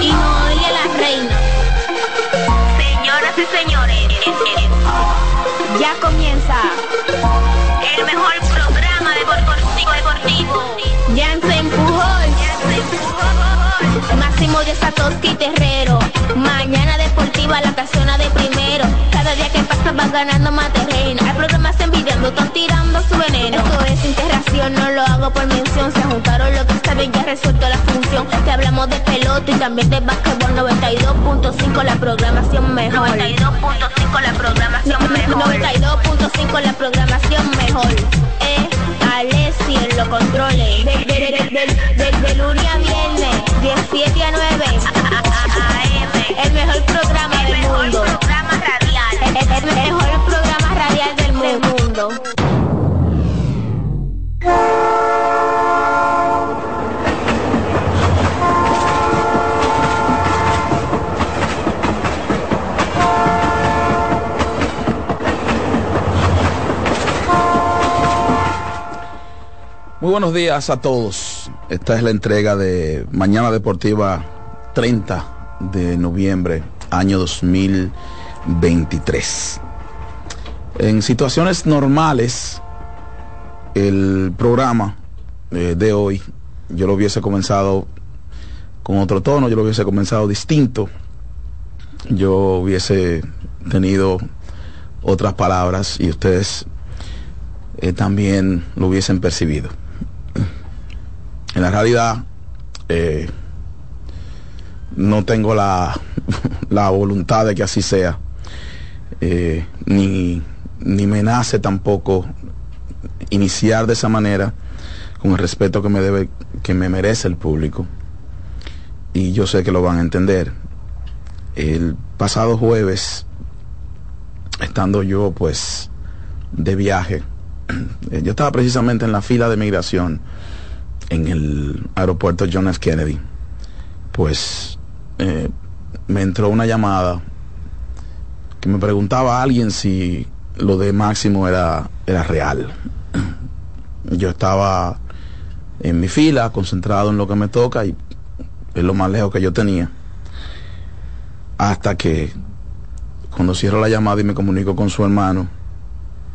Y Noelia la reina. Señoras y señores, Ya comienza. el mejor programa deportivo deportivo. Jansen Pujol. Máximo de Satoshi Terrero. Mañana deportiva la casona de primero. Cada día que pasa vas ganando más terreno. Hay programas envidiando, están tirando su veneno. Esto es interacción, no lo hago por mención. Se juntaron lo que saben, ya resuelto la función. Te hablamos de pelota y también de básquetbol 92.5 la programación mejor. 92.5 la programación mejor. 92.5 la programación mejor. Alessi en los controles. De, de, lunes a viernes, 17 a 9. El mejor programa El del mejor mundo. programa radial. El, mejor programa radial del mundo. Muy buenos días a todos. Esta es la entrega de Mañana Deportiva 30 de noviembre, año 2023. En situaciones normales, el programa eh, de hoy, yo lo hubiese comenzado con otro tono, yo lo hubiese comenzado distinto, yo hubiese tenido otras palabras y ustedes eh, también lo hubiesen percibido. En la realidad, eh, no tengo la, la voluntad de que así sea, eh, ni, ni me nace tampoco iniciar de esa manera con el respeto que me debe, que me merece el público. Y yo sé que lo van a entender. El pasado jueves, estando yo pues de viaje, eh, yo estaba precisamente en la fila de migración en el aeropuerto John F. Kennedy. Pues eh, me entró una llamada que me preguntaba alguien si lo de Máximo era, era real. Yo estaba en mi fila, concentrado en lo que me toca y es lo más lejos que yo tenía. Hasta que cuando cierro la llamada y me comunico con su hermano,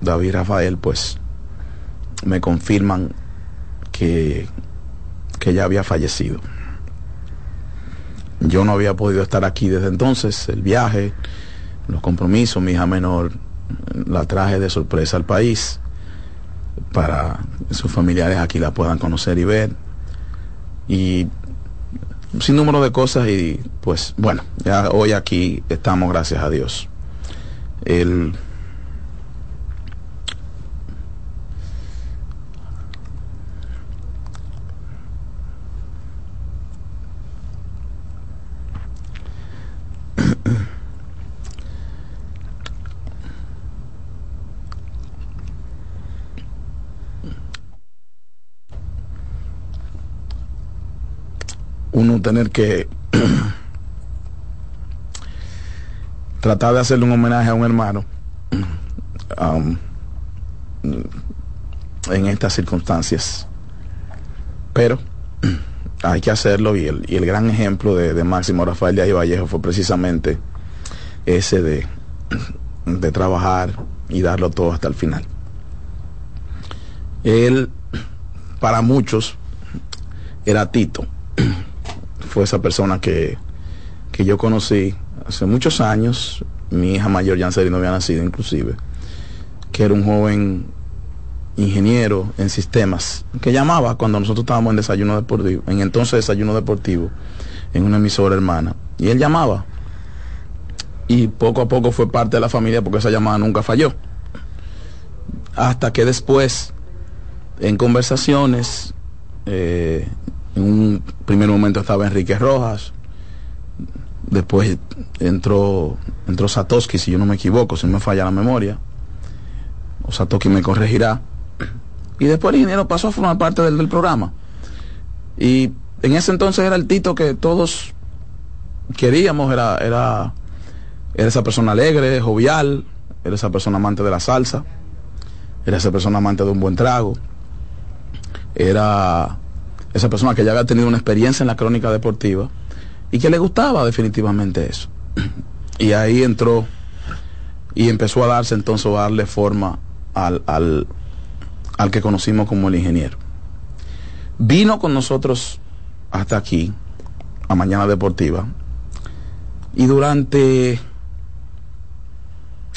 David Rafael, pues me confirman que, que ya había fallecido. Yo no había podido estar aquí desde entonces, el viaje, los compromisos, mi hija menor la traje de sorpresa al país para que sus familiares aquí la puedan conocer y ver. Y sin número de cosas y pues bueno, ya hoy aquí estamos, gracias a Dios. El, uno tener que tratar de hacerle un homenaje a un hermano um, en estas circunstancias. Pero hay que hacerlo y el, y el gran ejemplo de, Máximo Rafael de ahí Vallejo fue precisamente ese de, de trabajar y darlo todo hasta el final. Él, para muchos, era Tito. Fue esa persona que, que yo conocí hace muchos años, mi hija mayor Yanceli no había nacido inclusive, que era un joven ingeniero en sistemas, que llamaba cuando nosotros estábamos en desayuno deportivo, en entonces desayuno deportivo, en una emisora hermana, y él llamaba. Y poco a poco fue parte de la familia porque esa llamada nunca falló. Hasta que después, en conversaciones, eh, en un primer momento estaba Enrique Rojas, después entró, entró Satoshi, si yo no me equivoco, si no me falla la memoria, o Satoshi me corregirá, y después el ingeniero pasó a formar parte del, del programa. Y en ese entonces era el Tito que todos queríamos, era, era, era esa persona alegre, jovial, era esa persona amante de la salsa, era esa persona amante de un buen trago, era esa persona que ya había tenido una experiencia en la crónica deportiva y que le gustaba definitivamente eso. Y ahí entró y empezó a darse entonces a darle forma al, al, al que conocimos como el ingeniero. Vino con nosotros hasta aquí, a Mañana Deportiva, y durante,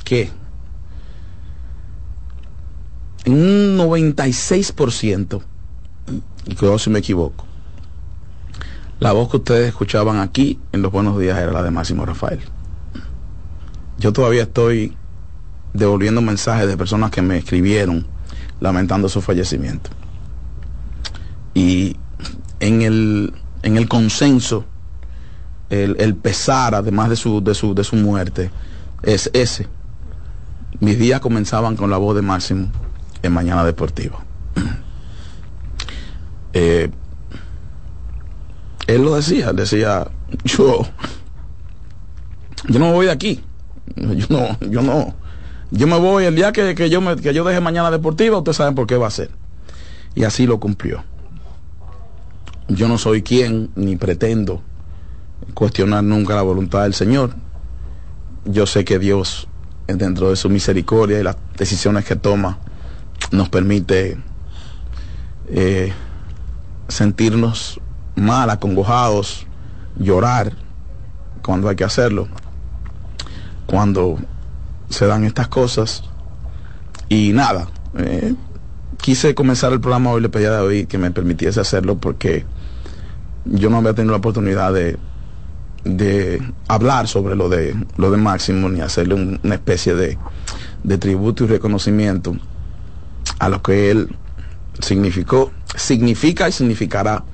¿qué? En un 96%, y creo si me equivoco, la voz que ustedes escuchaban aquí en los buenos días era la de Máximo Rafael. Yo todavía estoy devolviendo mensajes de personas que me escribieron lamentando su fallecimiento. Y en el, en el consenso, el, el pesar, además de su, de, su, de su muerte, es ese. Mis días comenzaban con la voz de Máximo en Mañana Deportiva. Eh, él lo decía, decía, yo, yo no me voy de aquí. Yo no, yo no. Yo me voy el día que, que yo me, que yo deje mañana deportiva, ustedes saben por qué va a ser. Y así lo cumplió. Yo no soy quien ni pretendo cuestionar nunca la voluntad del Señor. Yo sé que Dios, dentro de su misericordia y las decisiones que toma, nos permite eh, sentirnos mal, acongojados, llorar cuando hay que hacerlo, cuando se dan estas cosas. Y nada, eh, quise comenzar el programa hoy, le pedí a David que me permitiese hacerlo porque yo no había tenido la oportunidad de, de hablar sobre lo de, lo de Máximo ni hacerle un- una especie de, de tributo y reconocimiento a lo que él significó, significa y significará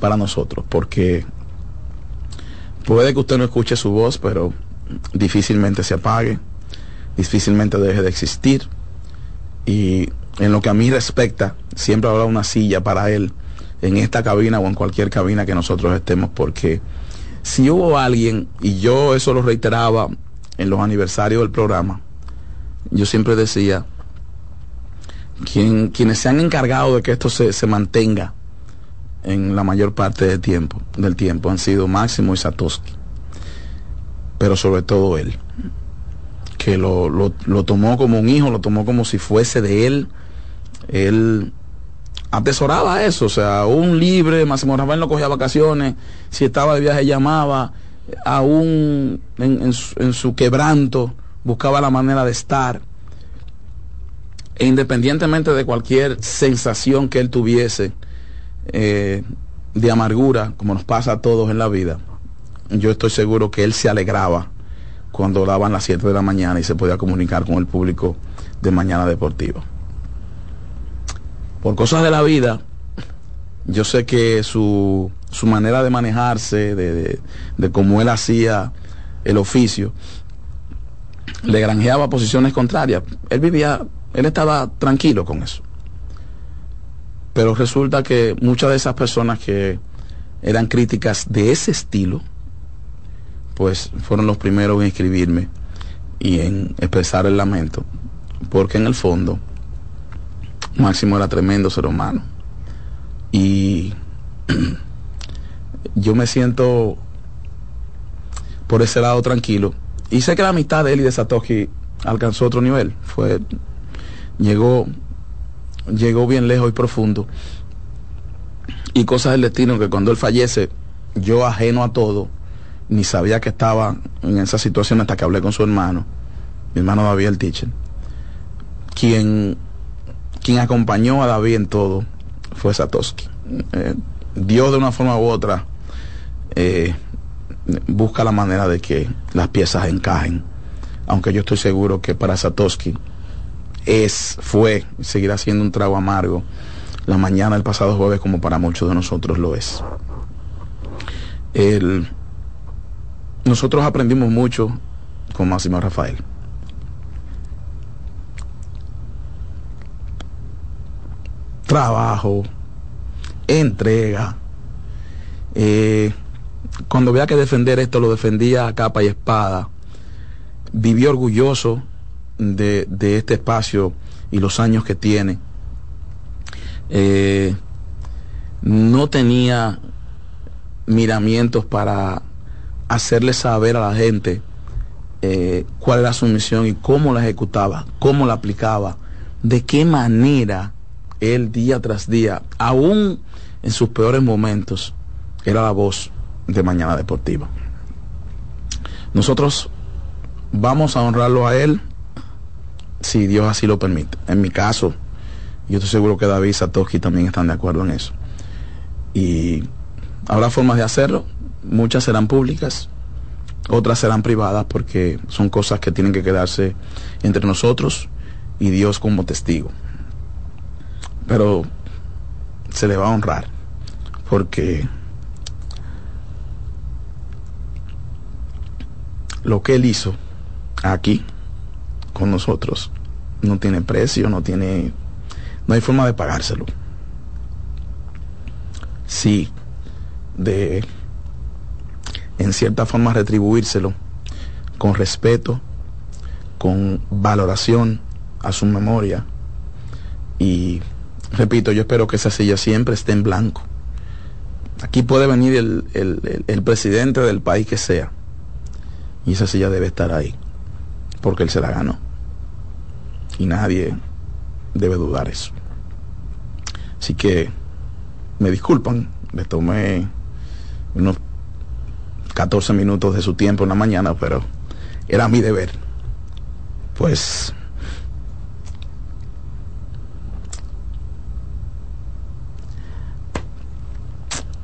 para nosotros, porque puede que usted no escuche su voz, pero difícilmente se apague, difícilmente deje de existir. Y en lo que a mí respecta, siempre habrá una silla para él en esta cabina o en cualquier cabina que nosotros estemos, porque si hubo alguien, y yo eso lo reiteraba en los aniversarios del programa, yo siempre decía, quien, quienes se han encargado de que esto se, se mantenga en la mayor parte del tiempo, del tiempo han sido Máximo y Satoshi, pero sobre todo él. que lo, lo, tomó como un hijo, lo tomó como si fuese de él. Él atesoraba eso, o sea, un libre, Máximo Rafael no cogía vacaciones, si estaba de viaje llamaba, aún en, en su quebranto buscaba la manera de estar. E independientemente de cualquier sensación que él tuviese eh, de amargura, como nos pasa a todos en la vida, yo estoy seguro que él se alegraba cuando daban las 7 de la mañana y se podía comunicar con el público de Mañana Deportiva. Por cosas de la vida, yo sé que su, su manera de manejarse, de, de, de cómo él hacía el oficio, le granjeaba posiciones contrarias. Él vivía, él estaba tranquilo con eso. Pero resulta que muchas de esas personas que eran críticas de ese estilo, pues fueron los primeros en escribirme y en expresar el lamento, porque en el fondo Máximo era tremendo ser humano. Y yo me siento por ese lado tranquilo. Y sé que la amistad de él y de Satoshi alcanzó otro nivel. Fue, llegó, llegó bien lejos y profundo. Y cosas del destino que cuando él fallece, yo ajeno a todo, ni sabía que estaba en esa situación hasta que hablé con su hermano, mi hermano David el teacher, quien, quien acompañó a David en todo fue Satoshi. Eh, Dios de una forma u otra eh, busca la manera de que las piezas encajen, aunque yo estoy seguro que para Satoshi es, fue, seguirá siendo un trago amargo la mañana del pasado jueves como para muchos de nosotros lo es. El, nosotros aprendimos mucho con Máximo Rafael. Trabajo, entrega. Eh, cuando había que defender esto, lo defendía a capa y espada. Vivió orgulloso de, de este espacio y los años que tiene. Eh, no tenía miramientos para hacerle saber a la gente eh, cuál era su misión y cómo la ejecutaba, cómo la aplicaba, de qué manera él día tras día, aún en sus peores momentos, era la voz de Mañana Deportiva. Nosotros vamos a honrarlo a él si Dios así lo permite. En mi caso, yo estoy seguro que David y Satoshi también están de acuerdo en eso. Y habrá formas de hacerlo, muchas serán públicas, otras serán privadas porque son cosas que tienen que quedarse entre nosotros y Dios como testigo. Pero se le va a honrar porque lo que él hizo aquí con nosotros no tiene precio, no tiene no hay forma de pagárselo. Sí, de en cierta forma retribuírselo con respeto, con valoración a su memoria. Y repito, yo espero que esa silla siempre esté en blanco. Aquí puede venir el, el, el, el presidente del país que sea. Y esa silla debe estar ahí. Porque él se la ganó. Y nadie debe dudar eso. Así que me disculpan, le tomé unos 14 minutos de su tiempo en la mañana, pero era mi deber. Pues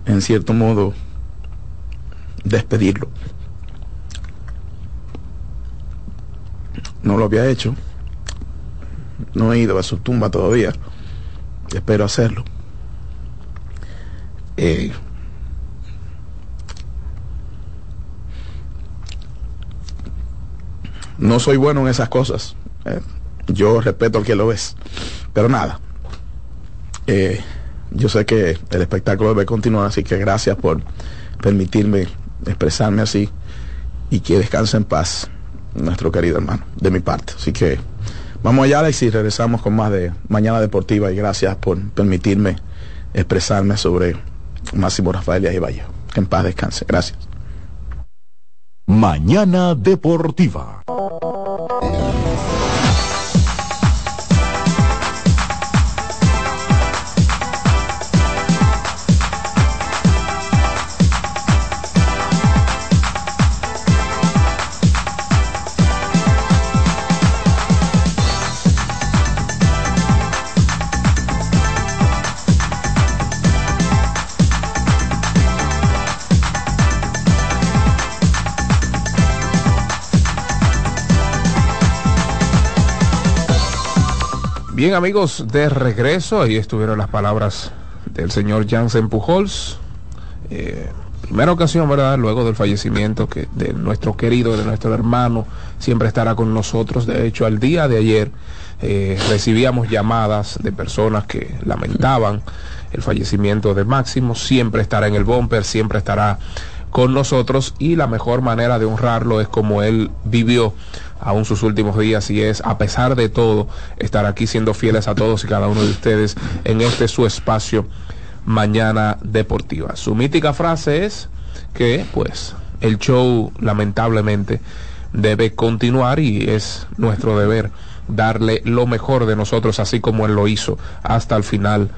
en cierto modo despedirlo. No lo había hecho. No he ido a su tumba todavía. Espero hacerlo. Eh, no soy bueno en esas cosas. Eh, yo respeto al que lo es. Pero nada. Eh, yo sé que el espectáculo debe continuar, así que gracias por permitirme expresarme así y que descanse en paz nuestro querido hermano, de mi parte. Así que vamos allá, Alex, y regresamos con más de Mañana Deportiva y gracias por permitirme expresarme sobre Máximo Rafael y Valle. Que en paz descanse. Gracias. Mañana Deportiva. Bien amigos, de regreso, ahí estuvieron las palabras del señor Jansen Pujols. Eh, primera ocasión, ¿verdad? Luego del fallecimiento que de nuestro querido, de nuestro hermano, siempre estará con nosotros. De hecho, al día de ayer eh, recibíamos llamadas de personas que lamentaban el fallecimiento de Máximo. Siempre estará en el bumper, siempre estará con nosotros y la mejor manera de honrarlo es como él vivió aún sus últimos días y es a pesar de todo estar aquí siendo fieles a todos y cada uno de ustedes en este su espacio mañana deportiva. Su mítica frase es que pues el show lamentablemente debe continuar y es nuestro deber darle lo mejor de nosotros así como él lo hizo hasta el final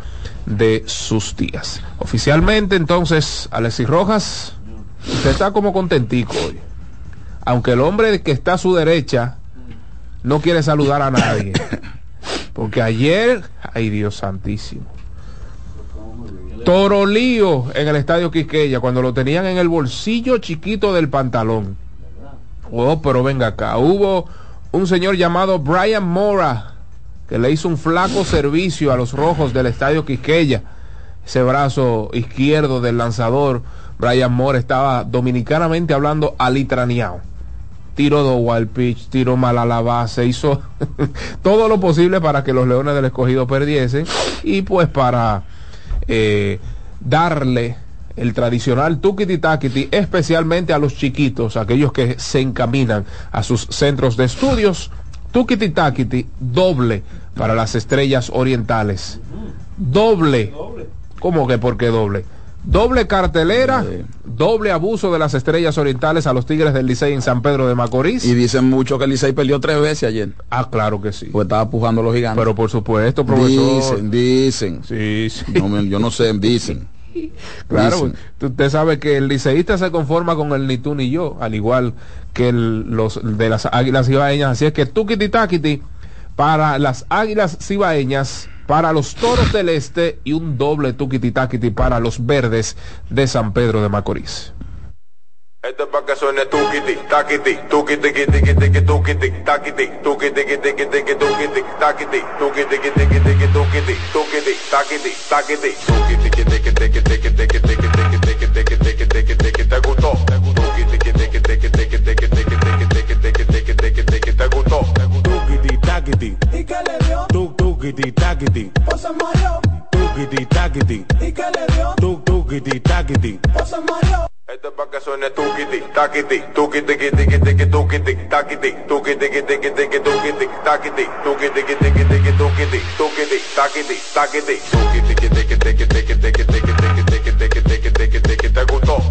de sus días. Oficialmente entonces Alexis Rojas Usted está como contentico hoy. Aunque el hombre que está a su derecha no quiere saludar a nadie. Porque ayer, ay Dios santísimo. Torolío en el estadio Quisqueya cuando lo tenían en el bolsillo chiquito del pantalón. Oh, pero venga acá. Hubo un señor llamado Brian Mora que le hizo un flaco servicio a los rojos del estadio Quisqueya. Ese brazo izquierdo del lanzador Brian Moore estaba dominicanamente hablando alitraneado. Tiro de wild pitch, tiro mal a la base, hizo todo lo posible para que los Leones del Escogido perdiesen y pues para eh, darle el tradicional tukiti takiti, especialmente a los chiquitos, aquellos que se encaminan a sus centros de estudios. Tukiti takiti, doble para las estrellas orientales. Doble. ¿Cómo que por qué doble? Doble cartelera, doble abuso de las estrellas orientales a los Tigres del Licey en San Pedro de Macorís. Y dicen mucho que el Licey perdió tres veces ayer. Ah, claro que sí. Pues estaba pujando a los gigantes. Pero por supuesto, profesor. Dicen, dicen. Sí, sí. No yo no sé, dicen. Claro, Dicen. usted sabe que el liceísta se conforma con el ni tú ni yo, al igual que el- los de las águilas cibaeñas. Así es que tukiti takiti para las águilas cibaeñas, para los toros del este y un doble takiti para los verdes de San Pedro de Macorís. Tukiti takiti. O se mareó. Tukiti takiti. ¿Y qué le dio? Tuk tukiti takiti. O se mareó. Esto es para que suene tukiti, takiti, tukiti, tiki, tiki, tiki, tukiti, takiti, tukiti, tiki, tiki, tiki, tukiti, takiti, tukiti, tiki, tiki, tiki, tukiti, tukiti, takiti, takiti, tukiti, tiki, tiki, tiki, tiki, tiki, tiki, tiki, tiki, tiki, tiki, tiki, tiki, ¿te gustó?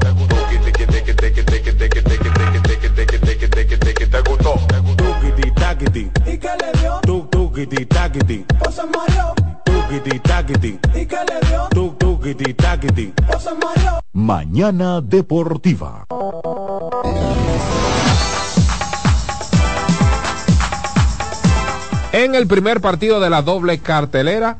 ¿Y qué le dio? Tuk tukiti takiti. O se mareó. Tukiti takiti. ¿Y qué le dio? Tuk tukiti takiti. O se mareó. Mañana Deportiva. En el primer partido de la doble cartelera,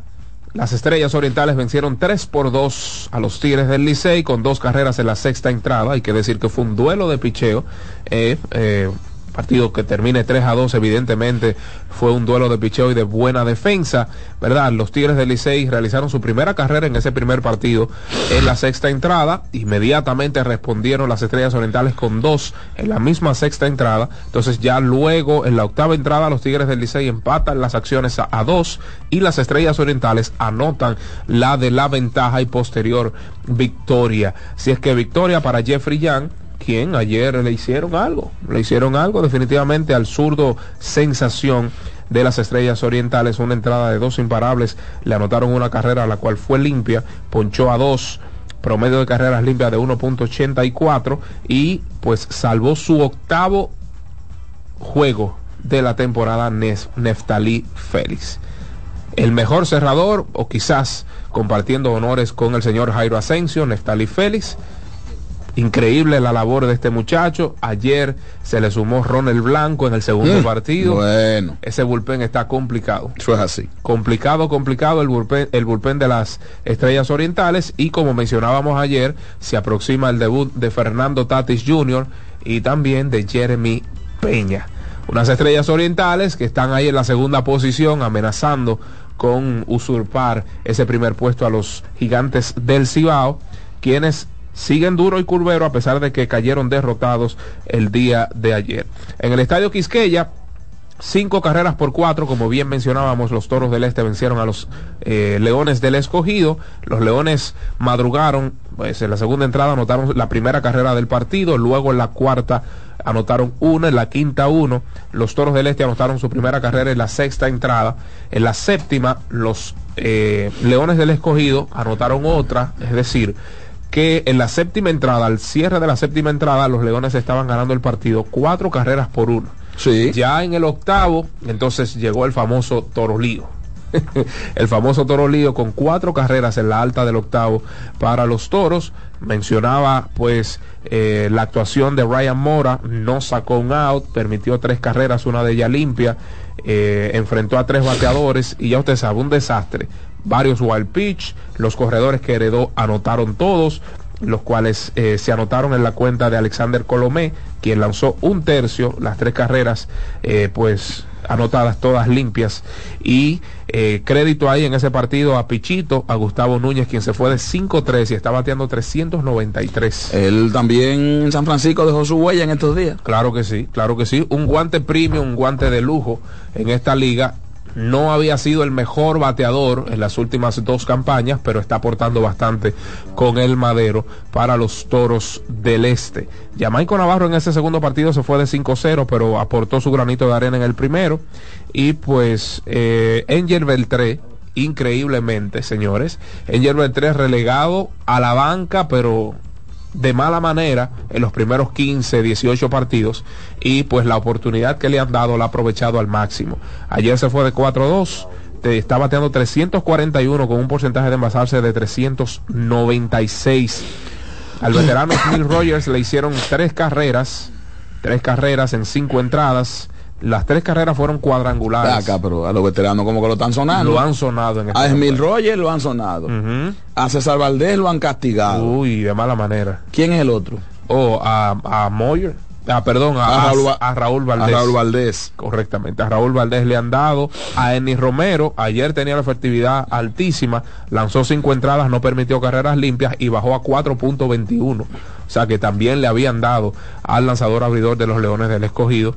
las Estrellas Orientales vencieron 3 por 2 a los Tigres del Licey con dos carreras en la sexta entrada. Hay que decir que fue un duelo de picheo. Eh, eh, partido que termine 3 a 2 evidentemente fue un duelo de picheo y de buena defensa, ¿verdad? Los Tigres del Licey realizaron su primera carrera en ese primer partido en la sexta entrada, inmediatamente respondieron las Estrellas Orientales con dos en la misma sexta entrada, entonces ya luego en la octava entrada los Tigres del Licey empatan las acciones a, a dos y las Estrellas Orientales anotan la de la ventaja y posterior victoria. Si es que victoria para Jeffrey Young, quien ayer le hicieron algo, le hicieron algo definitivamente al zurdo sensación de las estrellas orientales, una entrada de dos imparables, le anotaron una carrera la cual fue limpia, ponchó a dos, promedio de carreras limpias de 1.84 y pues salvó su octavo juego de la temporada Nef- Neftalí Félix. El mejor cerrador, o quizás compartiendo honores con el señor Jairo Asensio, Neftalí Félix. Increíble la labor de este muchacho. Ayer se le sumó Ronald Blanco en el segundo Mm, partido. bueno. Ese bullpen está complicado. Eso es así. Complicado, complicado el bullpen, el bullpen de las Estrellas Orientales y como mencionábamos ayer, se aproxima el debut de Fernando Tatis Jr. y también de Jeremy Peña. Unas Estrellas Orientales que están ahí en la segunda posición amenazando con usurpar ese primer puesto a los gigantes del Cibao, quienes siguen duro y curvero a pesar de que cayeron derrotados el día de ayer. En el estadio Quisqueya, Cinco carreras por cuatro, como bien mencionábamos, los toros del este vencieron a los eh, leones del escogido. Los leones madrugaron, pues en la segunda entrada anotaron la primera carrera del partido, luego en la cuarta anotaron una, en la quinta uno. Los toros del este anotaron su primera carrera en la sexta entrada. En la séptima, los eh, leones del escogido anotaron otra, es decir, que en la séptima entrada, al cierre de la séptima entrada, los Leones estaban ganando el partido cuatro carreras por uno. Sí. Ya en el octavo, entonces llegó el famoso Torolío. el famoso Torolío con cuatro carreras en la alta del octavo para los toros. Mencionaba pues eh, la actuación de Ryan Mora, no sacó un out, permitió tres carreras, una de ella limpia, eh, enfrentó a tres bateadores y ya usted sabe, un desastre. Varios wild pitch, los corredores que heredó anotaron todos, los cuales eh, se anotaron en la cuenta de Alexander Colomé, quien lanzó un tercio, las tres carreras, eh, pues anotadas todas limpias. Y eh, crédito ahí en ese partido a Pichito, a Gustavo Núñez, quien se fue de 5-3 y está bateando 393. Él también en San Francisco dejó su huella en estos días. Claro que sí, claro que sí. Un guante premium, un guante de lujo en esta liga. No había sido el mejor bateador en las últimas dos campañas, pero está aportando bastante con el madero para los toros del este. Jamaico Navarro en ese segundo partido se fue de 5-0, pero aportó su granito de arena en el primero. Y pues eh, Angel Beltré, increíblemente, señores, Angel Beltré relegado a la banca, pero de mala manera en los primeros 15, 18 partidos y pues la oportunidad que le han dado la ha aprovechado al máximo. Ayer se fue de 4-2, te- está bateando 341 con un porcentaje de envasarse de 396. Al veterano Smith Rogers le hicieron tres carreras, tres carreras en cinco entradas. Las tres carreras fueron cuadrangulares. Acá, pero a los veteranos como que lo están sonando. Lo han sonado en A Emil Rogers lo han sonado. A César Valdés lo han castigado. Uy, de mala manera. ¿Quién es el otro? O a, a Moyer. Ah, perdón, a, A a- Raúl a Raúl Valdés. a Raúl Valdés. Correctamente. A Raúl Valdés le han dado. A Ennis Romero, ayer tenía la efectividad altísima. Lanzó cinco entradas, no permitió carreras limpias y bajó a 4.21. O sea que también le habían dado al lanzador abridor de los Leones del Escogido.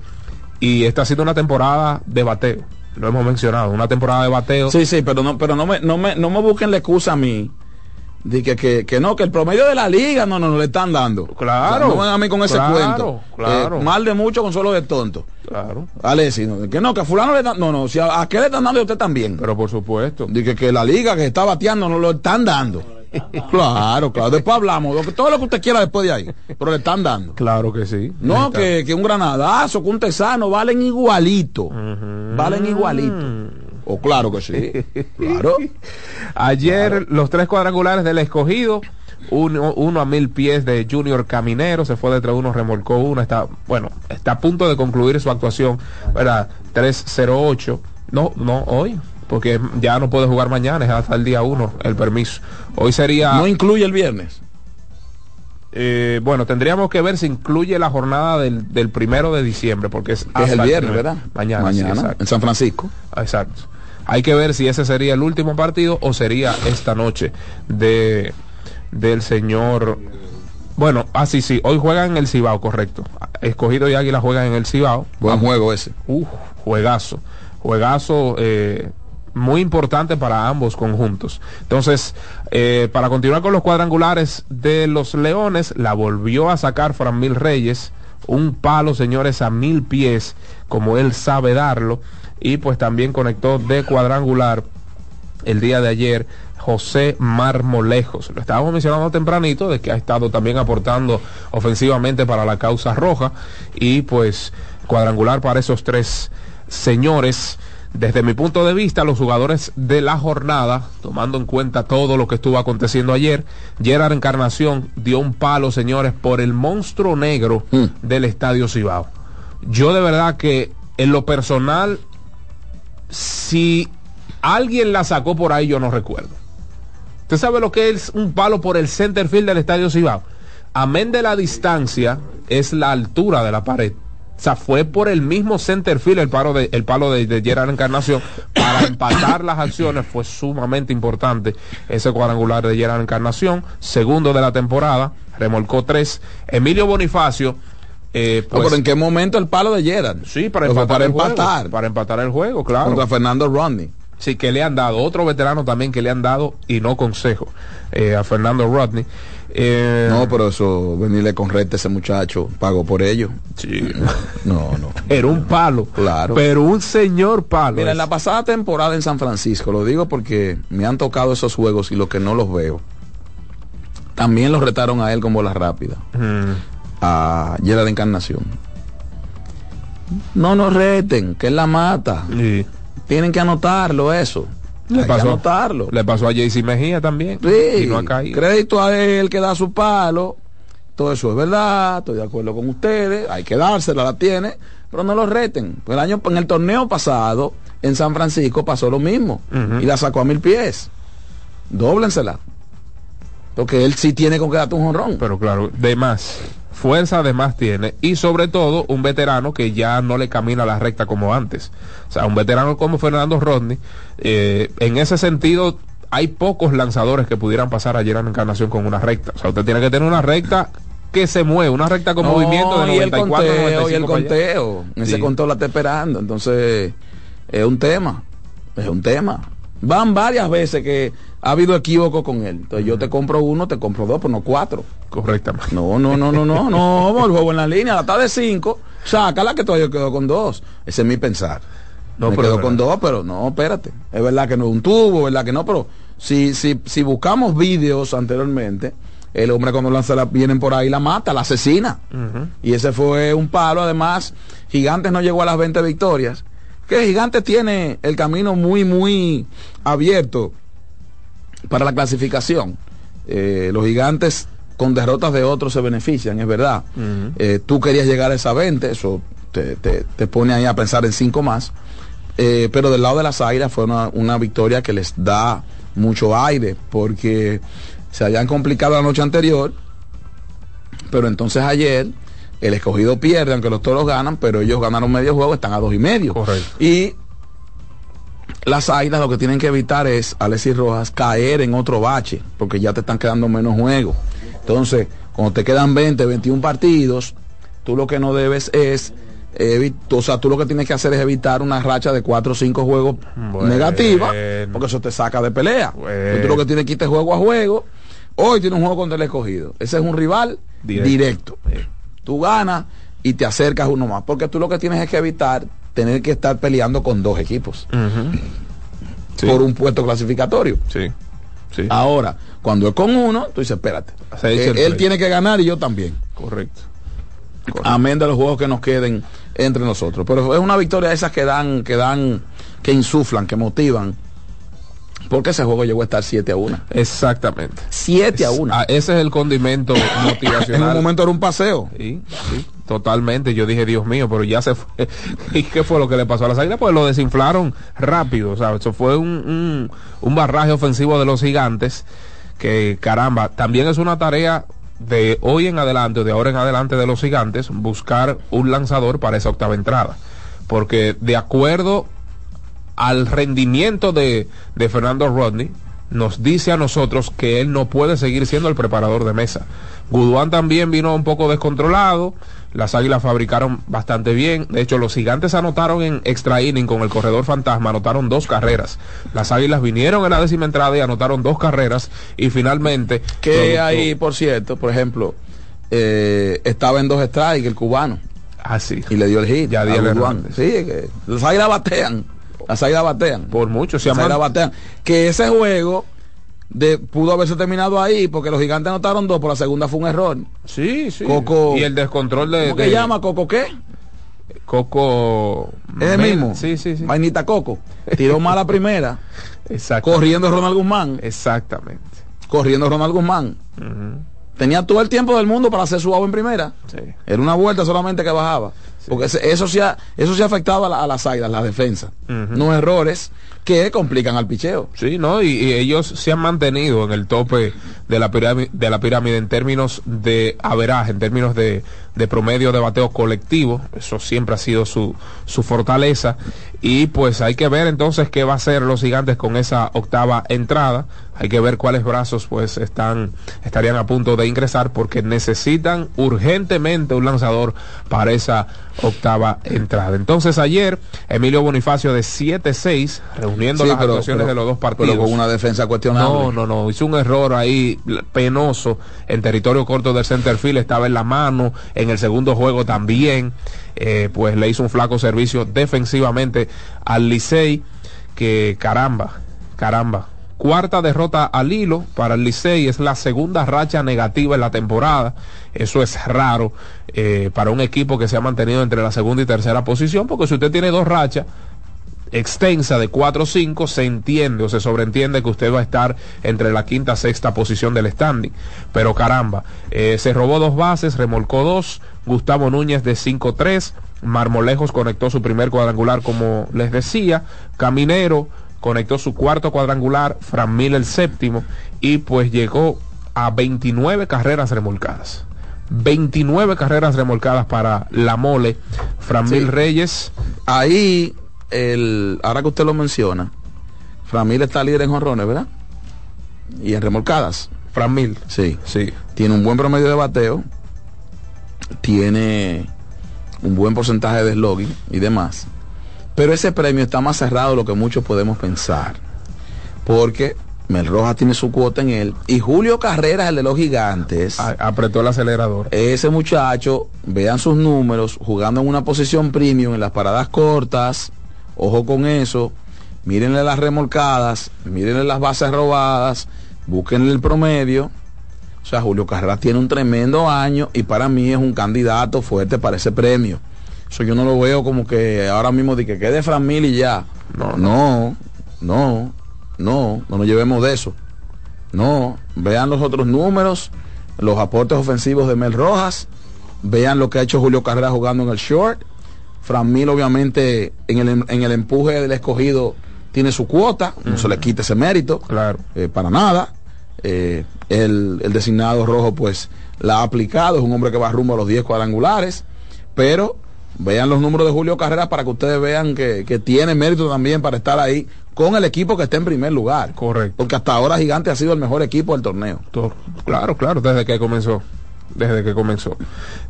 Y esta ha sido una temporada de bateo. Lo hemos mencionado. Una temporada de bateo. Sí, sí, pero no, pero no me, no me, no me busquen la excusa a mí. De que, que, que no, que el promedio de la liga no, no, no le están dando. Claro. O sea, no a mí con ese Claro, cuento. claro. Eh, mal de mucho, consuelo de tonto. Claro. Alessi, no, que no, que a fulano le dan, no, no, si a, a qué le están dando a usted también. Pero por supuesto. Dice que la liga que está bateando no lo están dando. claro, claro. Después hablamos, todo lo que usted quiera después de ahí. Pero le están dando. Claro que sí. No, que, que un granadazo, que un tesano, valen igualito. Valen igualito. O claro que sí. Claro. Ayer los tres cuadrangulares del escogido, uno, uno a mil pies de Junior Caminero, se fue de entre uno, remolcó uno, está, bueno, está a punto de concluir su actuación, ¿verdad? 3-0-8, no, no hoy, porque ya no puede jugar mañana, es hasta el día 1 el permiso. Hoy sería... No incluye el viernes. eh, bueno, tendríamos que ver si incluye la jornada del, del primero de diciembre, porque es, es el viernes. ¿verdad? Mañana, sí, Mañana, exacto. en San Francisco. Exacto. Hay que ver si ese sería el último partido o sería esta noche de del señor. Bueno, ah, sí, sí. Hoy juegan en el Cibao, correcto. Escogido y Águila juegan en el Cibao. Buen juego ese. Uf, juegazo. Juegazo eh, muy importante para ambos conjuntos. Entonces, eh, para continuar con los cuadrangulares de los Leones, la volvió a sacar Fran Mil Reyes. Un palo, señores, a mil pies, como él sabe darlo. Y pues también conectó de cuadrangular el día de ayer José Marmolejos. Lo estábamos mencionando tempranito de que ha estado también aportando ofensivamente para la causa roja y pues Cuadrangular para esos tres señores. Desde mi punto de vista, los jugadores de la jornada, tomando en cuenta todo lo que estuvo aconteciendo ayer, Gerard Encarnación dio un palo, señores, por el monstruo negro del Estadio Cibao. Yo de verdad que en lo personal, si alguien la sacó por ahí, yo no recuerdo. ¿Usted sabe lo que es un palo por el center field del Estadio Cibao? Amén de la distancia, es la altura de la pared. O sea, fue por el mismo center field el palo de, el palo de, de Gerard Encarnación para empatar las acciones. Fue sumamente importante ese cuadrangular de Gerard Encarnación. Segundo de la temporada, remolcó tres. Emilio Bonifacio. eh, No, pues, pero ¿en qué momento el palo de Gerard? Sí, para empatar, para el juego, empatar. para empatar el juego, claro. Contra Fernando Rodney. Sí, que le han dado. Otro veterano también que le han dado y no consejo eh, a Fernando Rodney. Eh, No, pero eso, venirle con rete a ese muchacho, pago por ello. Sí. No, no. Era un palo. Claro. Pero un señor palo. Mira, en la pasada temporada en San Francisco, lo digo porque me han tocado esos juegos y lo que no los veo. También los retaron a él con bola rápida. Mm, A Gerard Encarnación. No nos reten, que él la mata. sí. Tienen que anotarlo eso. Le Hay pasó, anotarlo. le pasó a JC Mejía también. Sí, Y no ha caído. crédito a él que da su palo. Todo eso es verdad, estoy de acuerdo con ustedes, hay que dársela, la tiene, pero no lo reten. El año, en el torneo pasado, en San Francisco, pasó lo mismo. Y la sacó a mil pies. Dóblensela. Porque él sí tiene con que darte un jonrón. Pero claro, de más. Fuerza de más tiene. Y sobre todo, un veterano que ya no le camina la recta como antes. O sea, un veterano como Fernando Rodney. eh, en ese sentido, hay pocos lanzadores que pudieran pasar a Gerard Encarnación con una recta. O sea, usted tiene que tener una recta que se mueve, una recta con No, movimiento de y el 94 conteo, 95 y el conteo. Ese conteo la está esperando. Entonces, es un tema. Es un tema. Van varias veces que ha habido equívoco con él. Entonces, yo te compro uno, te compro dos, pero no cuatro. Correctamente. No, no, no, no, no, no. El juego en la línea, la está de cinco. Sácala que todavía quedó con dos. Ese es mi pensar. No, Me pero quedó es con dos, pero no, espérate. Es verdad que no es un tubo, verdad que no, pero si, si, si buscamos vídeos anteriormente, el hombre cuando lanza la, vienen por ahí la mata, la asesina. Y ese fue un palo. Además, Gigantes no llegó a las 20 victorias. Que Gigantes tiene el camino muy, muy abierto para la clasificación. Eh, los Gigantes con derrotas de otros se benefician, es verdad. Eh, tú querías llegar a esa 20, eso te, te- te pone ahí a pensar en cinco más. Eh, pero del lado de las Águilas fue una, una victoria que les da mucho aire, porque se habían complicado la noche anterior, pero entonces ayer el escogido pierde, aunque los toros ganan, pero ellos ganaron medio juego, están a dos y medio. Correcto. Y las águilas lo que tienen que evitar es, Alexis Rojas, caer en otro bache, porque ya te están quedando menos juegos. Entonces, cuando te quedan 20, 21 partidos, tú lo que no debes es, o sea, tú lo que tienes que hacer es evitar una racha de 4 o 5 juegos Bueno. negativa, porque eso te saca de pelea. Bueno. Tú lo que tienes que irte juego a juego. Hoy tienes un juego contra el escogido. Ese es un rival Directo. directo. Sí. Tú ganas y te acercas uno más, porque tú lo que tienes es que evitar tener que estar peleando con dos equipos. Sí. por un puesto clasificatorio. Sí. Sí. Ahora, cuando es con uno, tú dices, espérate, eh, él play. tiene que ganar y yo también. Correcto. Amén de los juegos que nos queden entre nosotros. Pero es una victoria de esas que dan, que dan, que insuflan, que motivan. Porque ese juego llegó a estar 7 a 1. Exactamente. 7 a 1. Ah, ese es el condimento en un motivacional. momento era un paseo. Sí, sí, totalmente. Yo dije, Dios mío, pero ya se fue. ¿Y qué fue lo que le pasó a las águilas? Pues lo desinflaron rápido. O sea, eso fue un, un, barraje ofensivo de los gigantes. Que caramba, también es una tarea de hoy en adelante, de ahora en adelante de los gigantes, buscar un lanzador para esa octava entrada. Porque de acuerdo al rendimiento de, de Fernando Rodney, nos dice a nosotros que él no puede seguir siendo el preparador de mesa. Guduán también vino un poco descontrolado, las águilas fabricaron bastante bien, de hecho los gigantes anotaron en extra inning con el corredor fantasma, anotaron dos carreras. Las águilas vinieron en la décima entrada y anotaron dos carreras y finalmente... Que ahí, por cierto, por ejemplo, eh, estaba en dos strikes el cubano. Ah, sí. Y le dio el hit. Yadiel a Guduán. Hernández. Sí, que las águilas batean. Las águilas batean. Por mucho, se águilas batean. Que ese juego de, pudo haberse terminado ahí porque los gigantes anotaron dos, por la segunda fue un error. Sí, sí. Coco. Y el descontrol de... ¿Cómo que llama? ¿Coco qué? Coco. Es el mismo. Sí, sí, sí. Vainita Coco. Tiró mal la primera. Exacto. Corriendo Ronald Guzmán. Exactamente. Corriendo Ronald Guzmán. Tenía todo el tiempo del mundo para hacer su agua en primera. Sí. Era una vuelta solamente que bajaba. Porque eso sí ha, eso sí ha afectado a, la- a las águilas, la defensa. No errores que complican al picheo. Sí, ¿no? Y, y ellos se han mantenido en el tope de la pirámide, de la pirámide en términos de averaje, en términos de, de promedio de bateo colectivo. Eso siempre ha sido su, su fortaleza. Y pues hay que ver entonces qué va a hacer los gigantes con esa octava entrada. Hay que ver cuáles brazos pues están, estarían a punto de ingresar porque necesitan urgentemente un lanzador para esa octava entrada. Entonces ayer Emilio Bonifacio de 7-6 reuniendo Sí, las pero- actuaciones pero- de los dos partidos. Pero con una defensa cuestionable. No, no, no. Hizo un error ahí penoso en territorio corto del center field. Estaba en la mano. En el segundo juego también. eh, pues le hizo un flaco servicio defensivamente al Licey. Que caramba, caramba. Cuarta derrota al hilo para el Licey. Es la segunda racha negativa en la temporada. Eso es raro eh, para un equipo que se ha mantenido entre la segunda y tercera posición. Porque si usted tiene dos rachas extensa de 4 o 5, se entiende o se sobreentiende que usted va a estar entre la quinta sexta posición del standing. Pero caramba, eh, se robó dos bases, remolcó dos, Gustavo Núñez de 5-3, Marmolejos conectó su primer cuadrangular como les decía, Caminero conectó su cuarto cuadrangular, Fran Mil el séptimo y pues llegó a 29 carreras remolcadas. 29 carreras remolcadas para la mole, Fran Mil Sí. Reyes. Ahí, el, ahora que usted lo menciona, Framil está líder en jonrones, ¿verdad? Y en remolcadas. Framil. Sí. Sí. Tiene un buen promedio de bateo. Tiene un buen porcentaje de slogging y demás. Pero ese premio está más cerrado de lo que muchos podemos pensar. Porque Mel Rojas tiene su cuota en él. Y Julio Carreras, el de los gigantes. apretó el acelerador. Ese muchacho, vean sus números, jugando en una posición premium en las paradas cortas. Ojo con eso. Mírenle las remolcadas, mírenle las bases robadas, búsquenle el promedio. O sea, Julio Carreras tiene un tremendo año y para mí es un candidato fuerte para ese premio. Eso yo no lo veo como que ahora mismo de que quede Fran Mil y ya. No, no, no, no, no nos llevemos de eso. No, vean los otros números, los aportes ofensivos de Mel Rojas, vean lo que ha hecho Julio Carrera jugando en el short. Fran Mil obviamente en el, en el empuje del escogido tiene su cuota, no se le quita ese mérito, claro. para nada. Eh, el, el designado rojo pues la ha aplicado, es un hombre que va rumbo a los 10 cuadrangulares, pero vean los números de Julio Carrera para que ustedes vean que, que tiene mérito también para estar ahí con el equipo que está en primer lugar. Correcto. Porque hasta ahora Gigante ha sido el mejor equipo del torneo. Claro, claro, desde que comenzó. Desde que comenzó.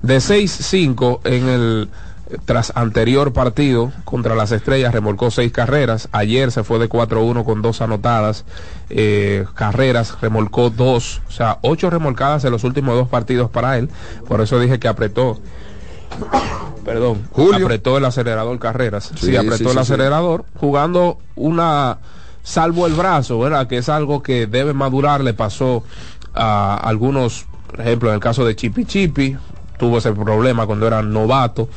De 6-5 en el tras anterior partido contra las estrellas remolcó seis carreras. Ayer se fue de 4-1 con dos anotadas eh, carreras, remolcó dos, o sea, ocho remolcadas en los últimos dos partidos para él. Por eso dije que apretó. Perdón, apretó el acelerador carreras. Sí, Sí, apretó sí, el sí. acelerador jugando una salvo el brazo, ¿verdad? Que es algo que debe madurar, le pasó a algunos, por ejemplo, en el caso de Chipi Chipi, tuvo ese problema cuando era novato,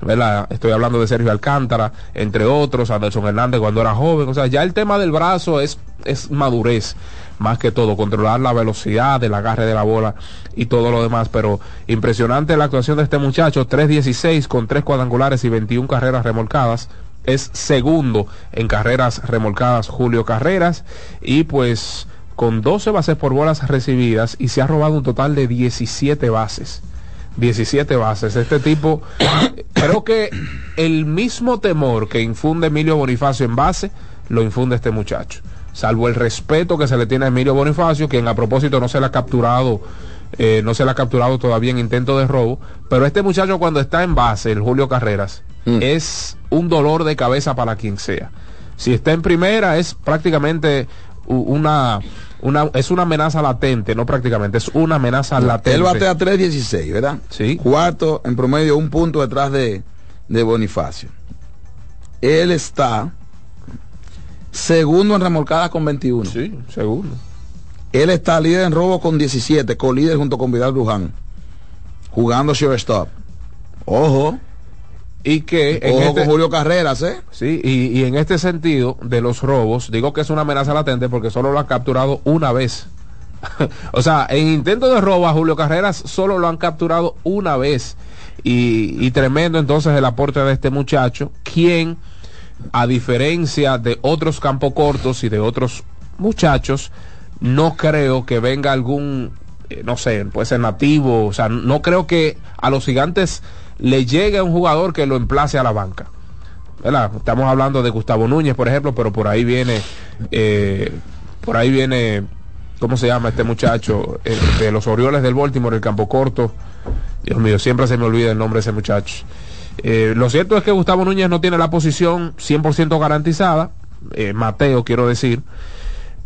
¿verdad? Estoy hablando de Sergio Alcántara, entre otros, Anderson Hernández cuando era joven, o sea, ya el tema del brazo es, es madurez, más que todo, controlar la velocidad del agarre de la bola y todo lo demás, pero impresionante la actuación de este muchacho, 3-16 con 3 cuadrangulares y 21 carreras remolcadas, es segundo en carreras remolcadas Julio Carreras y pues con 12 bases por bolas recibidas y se ha robado un total de 17 bases. 17 bases. Este tipo, creo que el mismo temor que infunde Emilio Bonifacio en base, lo infunde este muchacho. Salvo el respeto que se le tiene a Emilio Bonifacio, quien a propósito no se le ha capturado, eh, no se le ha capturado todavía en intento de robo. Pero este muchacho cuando está en base, el Julio Carreras, es un dolor de cabeza para quien sea. Si está en primera, es prácticamente una, una, es una amenaza latente, no prácticamente, es una amenaza latente. Él batea 3.16, ¿verdad? Sí. Cuarto, en promedio, un punto detrás de, de Bonifacio. Él está segundo en remolcadas con 21. Sí, segundo. Él está líder en robo con 17, co-líder junto con Vidal Bruján. Jugando shortstop. Ojo. Y que en Ojo este- con Julio Carreras, ¿eh? Sí, y, y en este sentido de los robos, digo que es una amenaza latente porque solo lo han capturado una vez. o sea, en intento de robo a Julio Carreras solo lo han capturado una vez. Y, y tremendo entonces el aporte de este muchacho, quien, a diferencia de otros campo cortos y de otros muchachos, no creo que venga algún, eh, no sé, puede ser nativo, o sea, no creo que a los gigantes le llegue un jugador que lo emplace a la banca. ¿verdad? Estamos hablando de Gustavo Núñez, por ejemplo, pero por ahí viene, eh, por ahí viene, ¿cómo se llama este muchacho? Eh, de los Orioles del Baltimore, el campo corto. Dios mío, siempre se me olvida el nombre de ese muchacho. Eh, lo cierto es que Gustavo Núñez no tiene la posición 100% garantizada, Mateo quiero decir,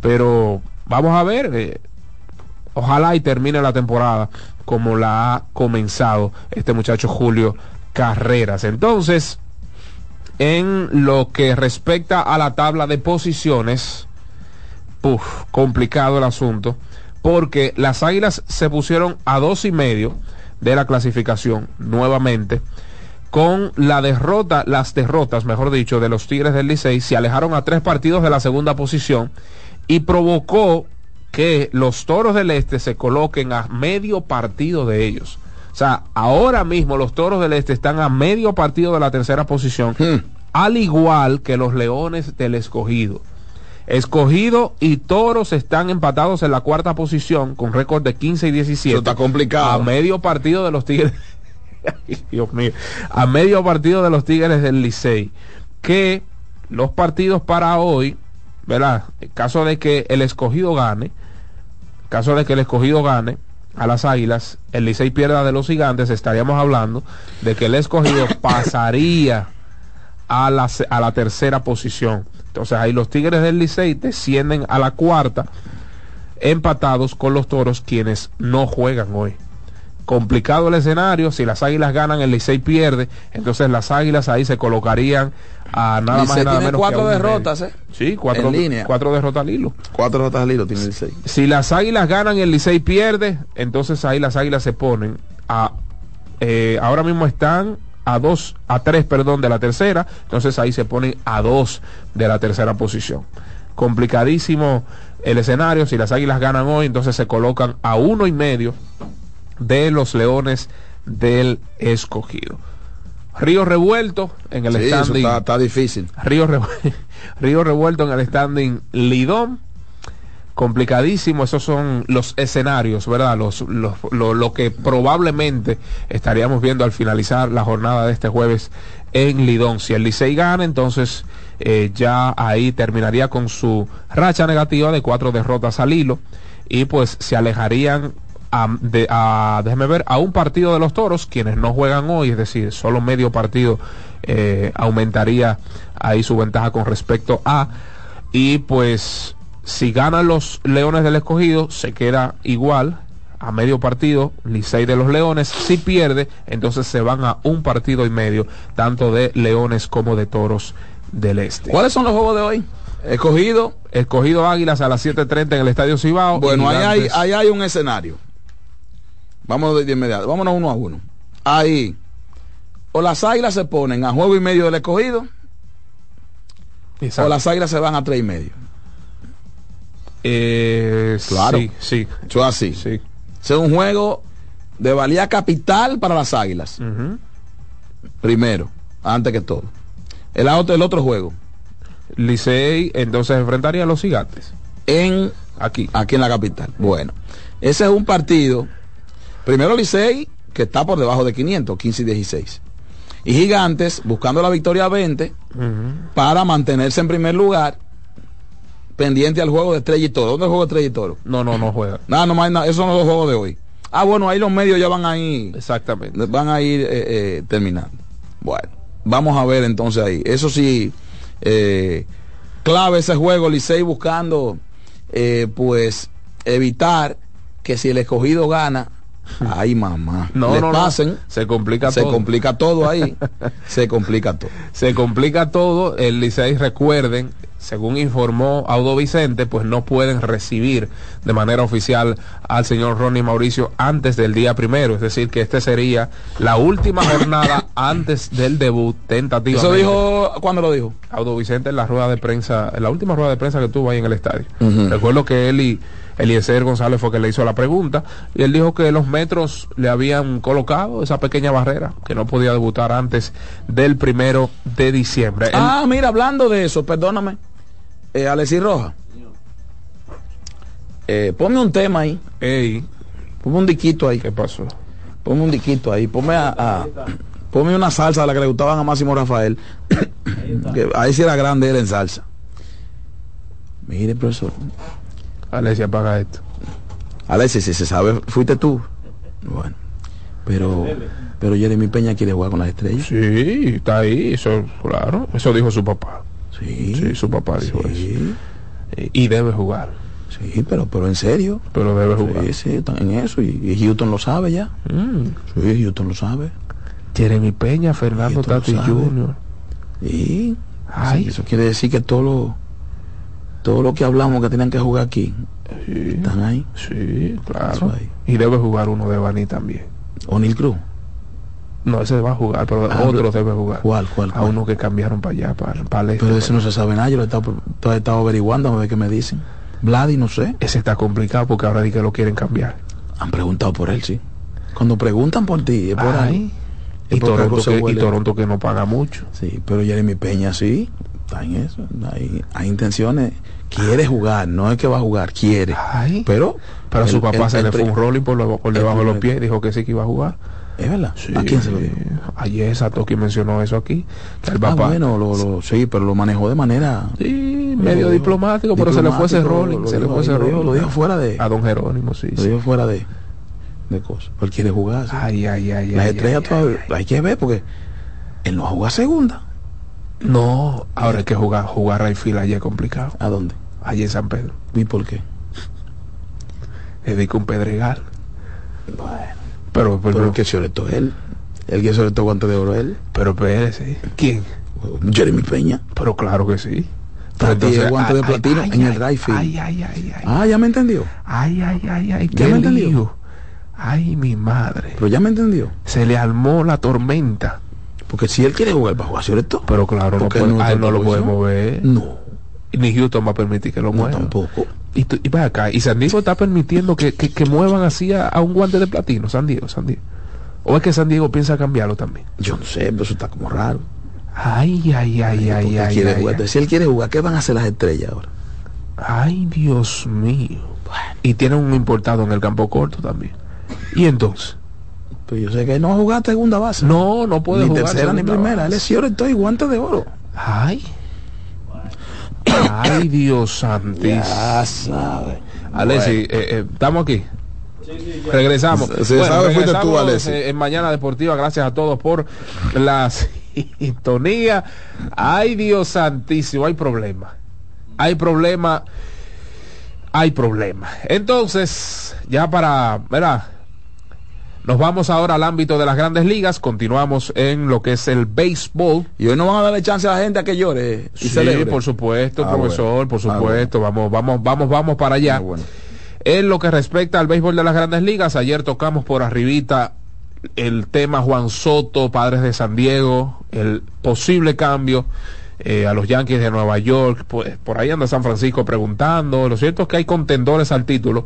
pero vamos a ver, ojalá y termine la temporada como la ha comenzado este muchacho Julio Carreras. Entonces, en lo que respecta a la tabla de posiciones, puf, complicado el asunto, porque las águilas se pusieron a dos y medio de la clasificación nuevamente. Con la derrota, las derrotas, mejor dicho, de los Tigres del Licey, se alejaron a tres partidos de la segunda posición y provocó que los Toros del Este se coloquen a medio partido de ellos. O sea, ahora mismo los Toros del Este están a medio partido de la tercera posición, al igual que los Leones del Escogido. Escogido y Toros están empatados en la cuarta posición con récord de 15 y 17. está complicado. A medio partido de los Tigres. Ay, Dios mío. A medio partido de los Tigres del Licey. Que los partidos para hoy, ¿verdad? En caso de que el escogido gane, caso de que el escogido gane a las águilas, el Licey pierda de los gigantes, estaríamos hablando de que el escogido pasaría a la, a la tercera posición. Entonces ahí los Tigres del Licey descienden a la cuarta, empatados con los toros, quienes no juegan hoy. Complicado el escenario, si las águilas ganan, el Licey pierde, entonces las águilas ahí se colocarían a nada más y nada tiene menos cuatro que derrotas. ¿eh? Sí, cuatro, En línea. cuatro derrotas al hilo. Cuatro derrotas al hilo tiene el Licey. Si las águilas ganan el Licey pierde, entonces ahí las águilas se ponen a eh, ahora mismo están a dos, a tres, perdón, de la tercera, entonces ahí se ponen a dos de la tercera posición. Complicadísimo el escenario, si las águilas ganan hoy, entonces se colocan a uno y medio de los leones del escogido. Río Revuelto en el Sí, eso standing. está, está difícil. Río, Revu- Río Revuelto en el standing Lidón. Complicadísimo, esos son los escenarios, ¿verdad? Los, los- lo, lo que probablemente estaríamos viendo al finalizar la jornada de este jueves en Lidón. Si el Licey gana, entonces eh, ya ahí terminaría con su racha negativa de cuatro derrotas al hilo y pues se alejarían a, de, a, déjeme ver, a un partido de los toros, quienes no juegan hoy, es decir, solo medio partido eh, aumentaría ahí su ventaja con respecto a, y pues si ganan los Leones del Escogido, se queda igual a medio partido, Licey de los Leones, si pierde, entonces se van a un partido y medio, tanto de Leones como de Toros del Este. ¿Cuáles son los juegos de hoy? Escogido. Escogido Águilas a las 7.30 en el Estadio Cibao. Bueno, ahí hay, ahí hay un escenario. Vamos de, inmediato. Vámonos uno a uno. Ahí. O las águilas se ponen a juego y medio del escogido. Exacto. O las águilas se van a tres y medio. Eh, Claro. Sí, sí. Eso es así. Sí. Es un juego de valía capital para las águilas. Primero, antes que todo. El otro, el otro juego. Licey entonces enfrentaría a los gigantes. En Aquí. aquí en la capital. Bueno, ese es un partido. Primero Licey, que está por debajo de 500, 15 y 16. Y Gigantes, buscando la victoria 20, para mantenerse en primer lugar, pendiente al juego de Estrella y Toro. ¿Dónde es de Estrella y Toro? No, no, no juega. Nada, no más nada. Esos son los dos juegos de hoy. Ah, bueno, ahí los medios ya van a ir, Exactamente. van a ir eh, eh, terminando. Bueno, vamos a ver entonces ahí. Eso sí, eh, clave ese juego, Licey buscando, pues, evitar que si el escogido gana, ay mamá, No, le no, no. pasen, Se complica se todo. complica todo ahí, se complica todo. Se complica todo. El Licey, recuerden, según informó Audo Vicente, pues no pueden recibir de manera oficial al señor Ronnie Mauricio antes del día primero. Es decir, que este sería la última jornada antes del debut tentativo. ¿Eso dijo, cuándo lo dijo? Audo Vicente en la rueda de prensa, en la última rueda de prensa que tuvo ahí en el estadio. Recuerdo que él y Eliezer González fue que le hizo la pregunta y él dijo que los metros le habían colocado esa pequeña barrera, que no podía debutar antes del primero de diciembre. Él- Ah, mira, hablando de eso, perdóname. Eh, Alexis Roja. Eh, ponme un tema ahí. Ey. Ponme un diquito ahí. ¿Qué pasó? Ponme un diquito ahí. Ponme a, a- ponme una salsa a la que le gustaban a Máximo Rafael. que ahí sí era grande él en salsa. Mire, profesor. Alexia, apaga esto. Alexis, si se sabe, fuiste tú. Bueno. Pero, pero Jeremy Peña quiere jugar con las estrellas. Sí, está ahí, eso, claro. Eso dijo su papá. Sí. Sí, su papá dijo eso. Y- debe jugar. Sí, pero, pero en serio. Pero debe jugar. Sí, sí, están en eso. Y, y Houston lo sabe ya. Mm. Sí, Houston lo sabe. Jeremy Peña, Fernando Tati. Jr. Y Ay. eso quiere decir que todo lo, todo lo que hablamos que tenían que jugar aquí están ahí. Sí, claro. ahí. Y debe jugar uno de Bani también. O'Neill Cruz. No, ese va a jugar, pero Ah, otro debe jugar. ¿Cuál, cuál, A uno que cambiaron para allá, para, para el este, Pero ese no se sabe nada. Yo lo he estado, he estado averiguando a ver qué me dicen. Vladi, no sé. Ese está complicado porque ahora di que lo quieren cambiar. Han preguntado por él, sí. Cuando preguntan por ti, es por ahí. Ay. Y Toronto, que, y huele. Toronto que no paga mucho. Sí, pero Jeremy Peña sí. Está en eso. Hay, hay intenciones. Quiere jugar. No es que va a jugar. Quiere. Ay. Pero. Pero a su el- papá el- se el le fue un rolling por, lo- por el debajo de los pies. Dijo que sí que iba a jugar. ¿Es verdad? Sí. ¿A quién se lo dijo? Ayer Satoki mencionó eso aquí. Que el Ah, papá. bueno, lo, lo- sí, pero lo manejó de manera. Sí, medio Lo- diplomático, pero se le fue ese rolling. Se le dijo fue ese dijo- rolling. Lo dijo fuera de. A don Jerónimo, sí. Lo sí. dijo fuera de. De cosas. Él quiere jugar. sí. Ay, ay, ay. Las ay, estrellas ay, todavía. ay, Hay que ver porque. Él no juega segunda. No, ahora hay que jugar, jugar right field allí es complicado. ¿A dónde? Allí en San Pedro. ¿Y por qué? Le dedico un pedregal. Pero, pero, Pero el que se oretó él. El que se oretó guante de oro él. pero espérese. ¿Quién? Jeremy Peña. Pero claro que sí. Ti entonces, el guante de ay, platino ay, en ay, el right field. Ay, ay, ay, ay. Ah, ya me entendió. Ay, ay, ay, ay. ¿Ya me entendió? Ay, mi madre. Pero ya me entendió. Se le armó la tormenta. Porque si él quiere jugar, va a jugar oretó. Pero claro, no, Porque puede- no a él no lo puede mover. No. Ni Houston va a permitir que lo No mueva. tampoco. Y, tú- y va acá. Y San Diego está permitiendo que, que, que muevan así a, a un guante de platino. San Diego, San Diego. O es que San Diego piensa cambiarlo también. Yo no sé, pero eso está como raro. Ay, ay, ay, ay, ay. quiere ay, jugar. ay. Entonces, si él quiere jugar, ¿qué van a hacer las estrellas ahora? Ay, Dios mío. Y tiene un importado en el campo corto también. Y entonces, Pues yo sé que no va a jugar segunda base. no, no puede ni jugar tercera ni primera. base. Él es si oretó y guante de oro. Ay. Ay, Dios santísimo. Ya sabe. Alexi, eh, eh, ¿estamos aquí? Regresamos. Se- se sabe, fuiste tú, regresamos, Alexi. eh, en Mañana Deportiva. Gracias a todos por la sintonía. Ay, Dios santísimo, hay problema. Hay problema. Hay problema. Entonces, ya para, ¿verdad? Nos vamos ahora al ámbito de las grandes ligas. Continuamos en lo que es el béisbol. Y hoy no van a darle chance a la gente a que llore y Sí, celebre. por supuesto, Ah, profesor, por Ah, supuesto. Vamos, vamos, vamos, vamos para allá. Ah, bueno. En lo que respecta al béisbol de las grandes ligas, ayer tocamos por arribita el tema Juan Soto, Padres de San Diego, el posible cambio eh, a los Yankees de Nueva York, pues, por ahí anda San Francisco preguntando, lo cierto es que hay contendores al título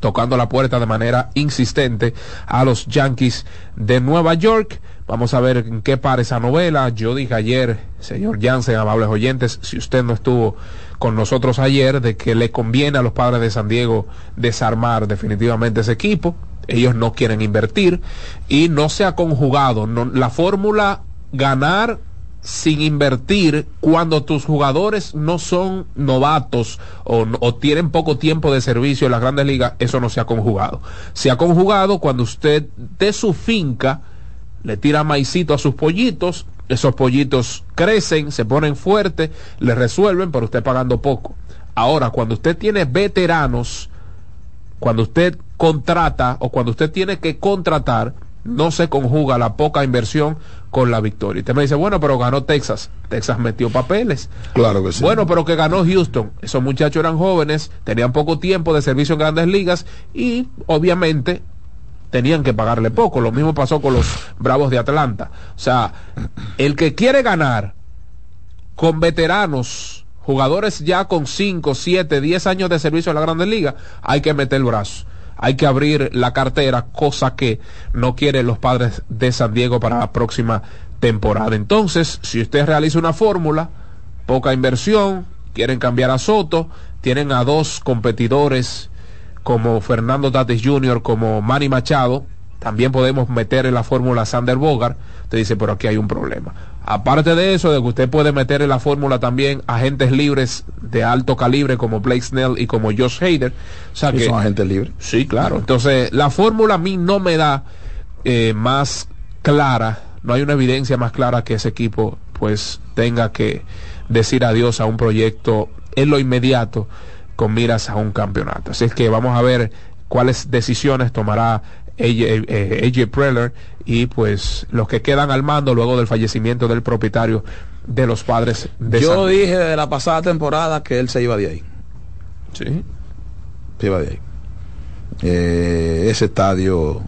tocando la puerta de manera insistente a los Yankees de Nueva York. Vamos a ver en qué para esa novela. Yo dije ayer, señor Jansen, amables oyentes, si usted no estuvo con nosotros ayer, de que le conviene a los padres de San Diego desarmar definitivamente ese equipo. Ellos no quieren invertir y no se ha conjugado. la fórmula ganar sin invertir cuando tus jugadores no son novatos o, tienen poco tiempo de servicio en las grandes ligas, eso no se ha conjugado. Se ha conjugado cuando usted de su finca le tira maicito a sus pollitos, esos pollitos crecen, se ponen fuertes, le resuelven, pero usted pagando poco. Ahora, cuando usted tiene veteranos, cuando usted contrata o cuando usted tiene que contratar, no se conjuga la poca inversión con la victoria. Y usted me dice, bueno, pero ganó Texas. Texas metió papeles. Claro que sí. Bueno, pero que ganó Houston. Esos muchachos eran jóvenes, tenían poco tiempo de servicio en grandes ligas y obviamente tenían que pagarle poco. Lo mismo pasó con los Bravos de Atlanta. O sea, el que quiere ganar con veteranos, jugadores ya con 5, 7, 10 años de servicio en la grandes ligas, hay que meter el brazo. Hay que abrir la cartera, cosa que no quieren los padres de San Diego para la próxima temporada. Entonces, si usted realiza una fórmula, poca inversión, quieren cambiar a Soto, tienen a dos competidores como Fernando Tatis Jr., como Manny Machado, también podemos meter en la fórmula Sander Bogart. Usted dice, pero aquí hay un problema. Aparte de eso, de que usted puede meter en la fórmula también agentes libres de alto calibre como Blake Snell y como Josh Hader. O sea ¿Y que, son agentes libres? Sí, claro. Entonces, la fórmula a mí no me da eh, más clara, no hay una evidencia más clara que ese equipo pues tenga que decir adiós a un proyecto en lo inmediato con miras a un campeonato. Así es que vamos a ver cuáles decisiones tomará AJ, eh, AJ Preller y pues los que quedan al mando luego del fallecimiento del propietario de los padres de Yo San- dije de la pasada temporada que él se iba de ahí. Sí. Se iba de ahí. Eh, ese estadio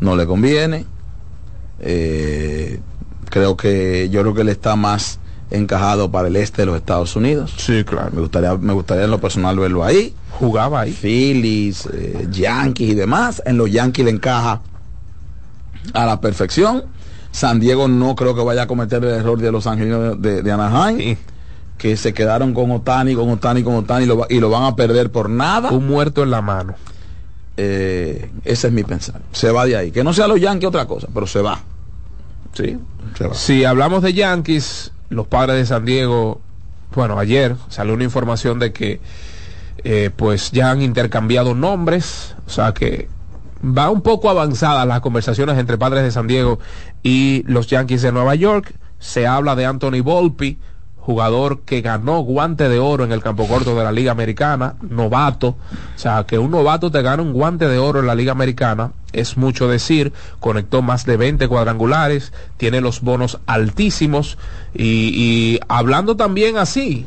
no le conviene. Eh, creo que yo creo que él está más encajado para el este de los Estados Unidos. Sí, claro. Me gustaría, me gustaría en lo personal verlo ahí. Jugaba ahí. Phillies, eh, Yankees y demás. En los Yankees le encaja a la perfección. San Diego no creo que vaya a cometer el error de los angelinos de, de Anaheim. Que se quedaron con Otani, con Otani, con Otani y lo, y lo van a perder por nada. Un muerto en la mano. Eh, ese es mi pensar. Se va de ahí. Que no sea los Yankees otra cosa, pero se va. Sí. Se va. Si hablamos de Yankees, los padres de San Diego, bueno, ayer salió una información de que eh, pues ya han intercambiado nombres, o sea que va un poco avanzada las conversaciones entre padres de San Diego y los Yankees de Nueva York. Se habla de Anthony Volpi, jugador que ganó guante de oro en el campo corto de la Liga Americana, novato. O sea, que un novato te gane un guante de oro en la Liga Americana es mucho decir. Conectó más de 20 cuadrangulares, tiene los bonos altísimos y, y hablando también así,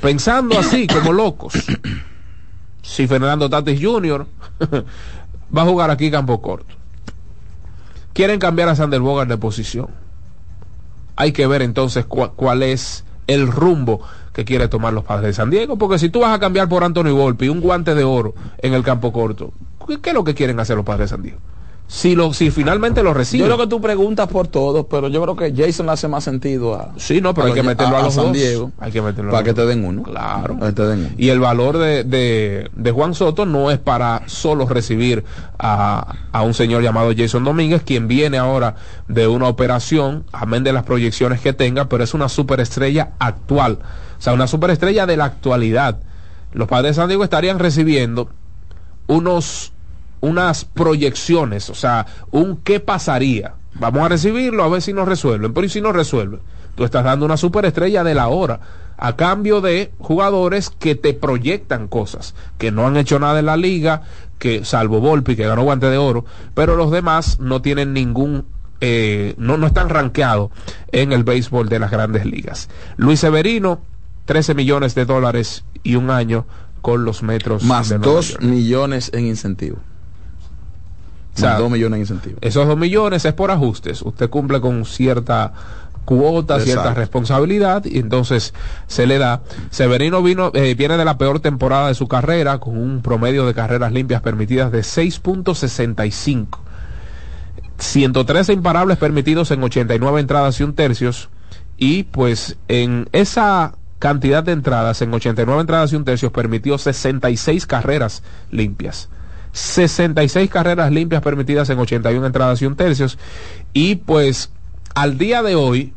pensando así como locos. Si Fernando Tatis Jr. va a jugar aquí campo corto. Quieren cambiar a Sander Bogart de posición. Hay que ver entonces cuál es el rumbo que quiere tomar los padres de San Diego. Porque si tú vas a cambiar por Anthony Volpi un guante de oro en el campo corto, ¿qué, qué es lo que quieren hacer los padres de San Diego? Si, lo, si finalmente lo Yo reciben. creo que tú preguntas por todos, pero yo creo que Jason le hace más sentido a. Sí, no, pero hay que meterlo a, los San dos. Diego. Hay que meterlo a Para los que te den uno. Claro. Para que te den uno. Y el valor de, de, de Juan Soto no es para solo recibir a, a un señor llamado Jason Domínguez, quien viene ahora de una operación, amén de las proyecciones que tenga, pero es una superestrella actual. O sea, una superestrella de la actualidad. Los padres de San Diego estarían recibiendo unos unas proyecciones, o sea, un qué pasaría. Vamos a recibirlo a ver si nos resuelven, pero ¿y si no resuelven? Tú estás dando una superestrella de la hora a cambio de jugadores que te proyectan cosas, que no han hecho nada en la liga, que salvo Volpi que ganó guante de oro, pero los demás no tienen ningún eh, no, no están rankeados en el béisbol de las grandes ligas. Luis Severino, 13 millones de dólares y un año con los metros Más de Nueva dos York. millones en incentivo. O sea, dos millones en incentivo. Esos dos millones es por ajustes. Usted cumple con cierta cuota, cierta responsabilidad y entonces se le da. Severino vino, eh, viene de la peor temporada de su carrera con un promedio de carreras limpias permitidas de 6.65. 113 imparables permitidos en 89 entradas y un tercios y pues en esa cantidad de entradas en 89 entradas y un tercio permitió 66 carreras limpias 66 carreras limpias permitidas en 81 entradas y un tercios. Y pues al día de hoy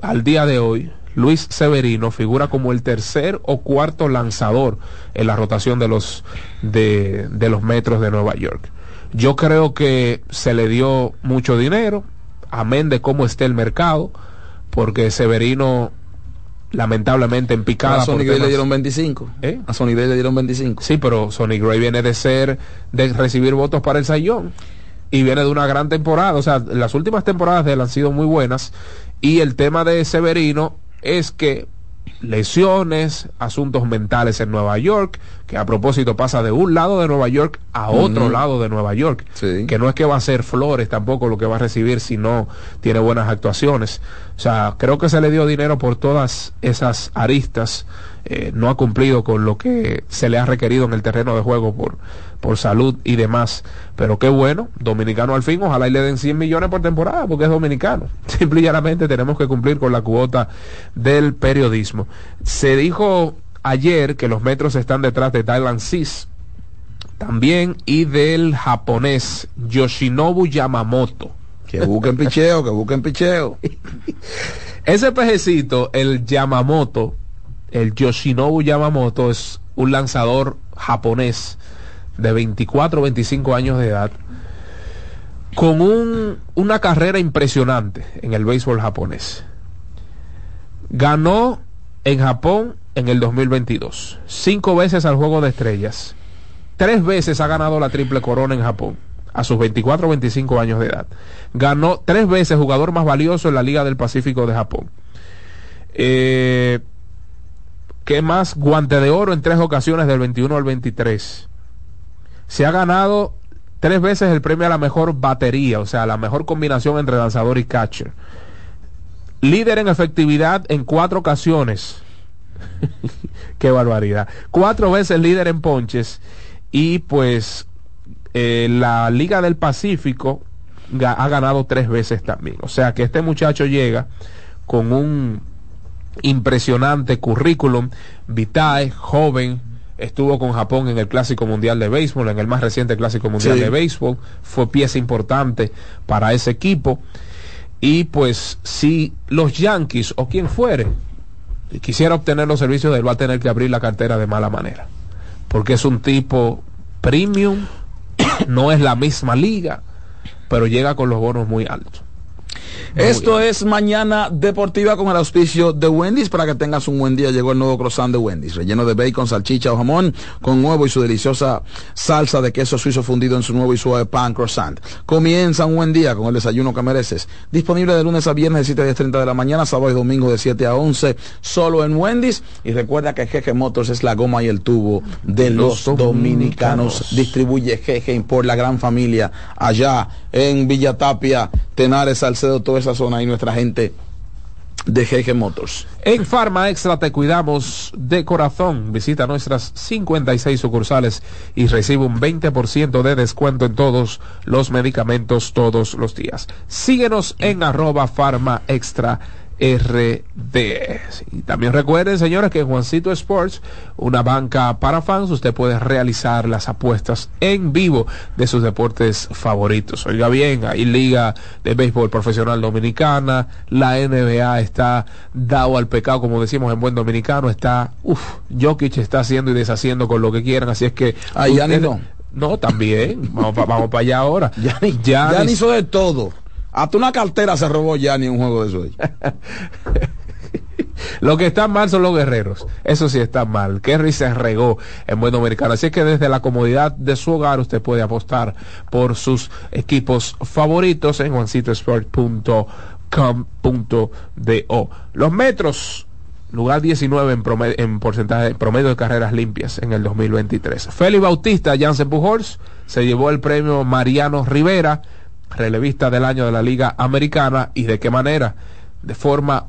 al día de hoy Luis Severino figura como el tercer o cuarto lanzador en la rotación de los de, de los metros de Nueva York. Yo creo que se le dio mucho dinero, amén de cómo esté el mercado, porque Severino lamentablemente en picada A Sonny por Gray le dieron 25. ¿Eh? A Sonny Gray le dieron 25. Sí, pero Sonny Gray viene de ser de recibir votos para el Sayón. y viene de una gran temporada. O sea, las últimas temporadas de él han sido muy buenas. Y el tema de Severino es que lesiones, asuntos mentales en Nueva York, que a propósito pasa de un lado de Nueva York a otro lado de Nueva York, que no es que va a ser Flores tampoco lo que va a recibir si no tiene buenas actuaciones. O sea, creo que se le dio dinero por todas esas aristas, eh, no ha cumplido con lo que se le ha requerido en el terreno de juego por, por salud y demás. Pero qué bueno, dominicano al fin, ojalá y le den 100 millones por temporada porque es dominicano. Simple y llanamente tenemos que cumplir con la cuota del periodismo. Se dijo ayer que los metros están detrás de Thailand Seas también y del japonés Yoshinobu Yamamoto. Que busquen picheo, que busquen picheo. Ese pejecito, el Yamamoto, el Yoshinobu Yamamoto, es un lanzador japonés de 24 o 25 años de edad, con un- una carrera impresionante en el béisbol japonés. Ganó en Japón en el 2022, cinco veces al Juego de Estrellas, tres veces ha ganado la triple corona en Japón a sus 24 o 25 años de edad. Ganó tres veces jugador más valioso en la Liga del Pacífico de Japón. Eh, ¿Qué más? Guante de oro en tres ocasiones del 21 al 23. Se ha ganado tres veces el premio a la mejor batería, o sea, la mejor combinación entre lanzador y catcher. Líder en efectividad en cuatro ocasiones. Qué barbaridad. Cuatro veces líder en ponches. Y pues eh, la Liga del Pacífico ha ganado tres veces también. O sea que este muchacho llega con un impresionante currículum vitae, joven, estuvo con Japón en el Clásico Mundial de Béisbol, en el más reciente Clásico Mundial Sí. de Béisbol, fue pieza importante para ese equipo. Y pues si los Yankees o quien fuere quisiera obtener los servicios de él, va a tener que abrir la cartera de mala manera. Porque es un tipo premium, no es la misma liga, pero llega con los bonos muy altos. Esto es Mañana Deportiva con el auspicio de Wendy's. Para que tengas un buen día, llegó el nuevo croissant de Wendy's, relleno de bacon, salchicha o jamón, con huevo y su deliciosa salsa de queso suizo fundido en su nuevo y suave pan croissant. Comienza un buen día con el desayuno que mereces. Disponible de lunes a viernes de 7 a 10.30 de la mañana, sábado y domingo de 7 a 11, solo en Wendy's. Y recuerda que Jeje Motors es la goma y el tubo de los, Los dominicanos. dominicanos. Distribuye Jeje por la gran familia allá en Villa Tapia, Tenares, Salcedo, esa zona y nuestra gente de Jeje Motors. En Farma Extra te cuidamos de corazón. Visita nuestras 56 sucursales y recibe un 20% de descuento en todos los medicamentos todos los días. Síguenos en arroba Farma Extra RD. Y también recuerden, señores, que en Juancito Sports, una banca para fans, usted puede realizar las apuestas en vivo de sus deportes favoritos. Oiga bien, hay Liga de Béisbol Profesional Dominicana, la NBA está dado al pecado, como decimos en buen dominicano, está, uff, Jokic está haciendo y deshaciendo con lo que quieran, así es que... Ustedes- no. No, también, vamos para vamos pa allá ahora. Giannis, Giannis- Giannis hizo de todo. Hasta una cartera se robó Yanni en un juego de eso. Lo que está mal son los guerreros. Eso sí está mal. Kerry se regó en buen dominicano. Así que desde la comodidad de su hogar usted puede apostar por sus equipos favoritos en juancitosport.com.do. Los metros, lugar 19 en, prome- en porcentaje, promedio de carreras limpias en el 2023. Félix Bautista, Jansen Pujols, se llevó el premio Mariano Rivera, relevista del año de la Liga Americana. ¿Y de qué manera? De forma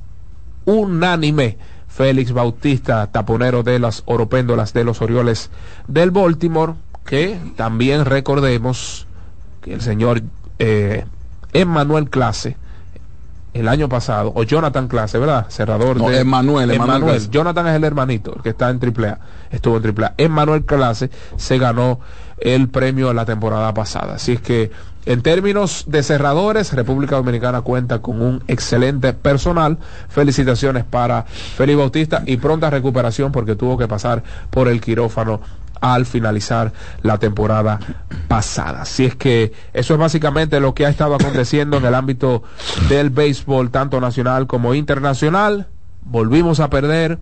unánime. Félix Bautista, taponero de las oropéndolas de los Orioles del Baltimore, que también recordemos que el señor eh, Emmanuel Clase, el año pasado, o Jonathan Clase, ¿verdad? Cerrador No, de Emmanuel, Emmanuel. Jonathan es el hermanito, el que está en AAA, estuvo en AAA. Emmanuel Clase se ganó el premio la temporada pasada. Así es que en términos de cerradores, República Dominicana cuenta con un excelente personal. Felicitaciones para Félix Bautista y pronta recuperación porque tuvo que pasar por el quirófano al finalizar la temporada pasada. Así es que eso es básicamente lo que ha estado aconteciendo en el ámbito del béisbol, tanto nacional como internacional. Volvimos a perder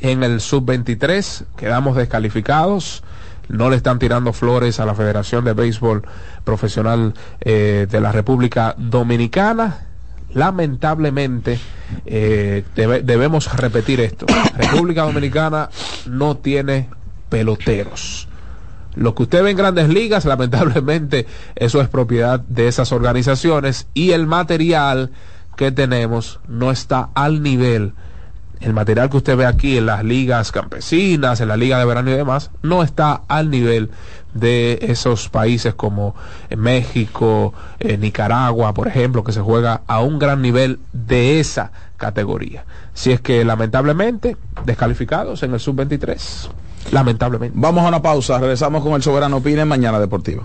en el sub-23, quedamos descalificados. No le están tirando flores a la Federación de Béisbol Profesional eh, de la República Dominicana. Lamentablemente, eh, debe- debemos repetir esto. República Dominicana no tiene peloteros. Lo que usted ve en grandes ligas, lamentablemente, eso es propiedad de esas organizaciones y el material que tenemos no está al nivel. El material que usted ve aquí en las ligas campesinas, en la liga de verano y demás, no está al nivel de esos países como México, eh, Nicaragua, por ejemplo, que se juega a un gran nivel de esa categoría. Si es que lamentablemente descalificados en el sub-23. Lamentablemente. Vamos a una pausa, regresamos con el Soberano Opine en Mañana Deportiva.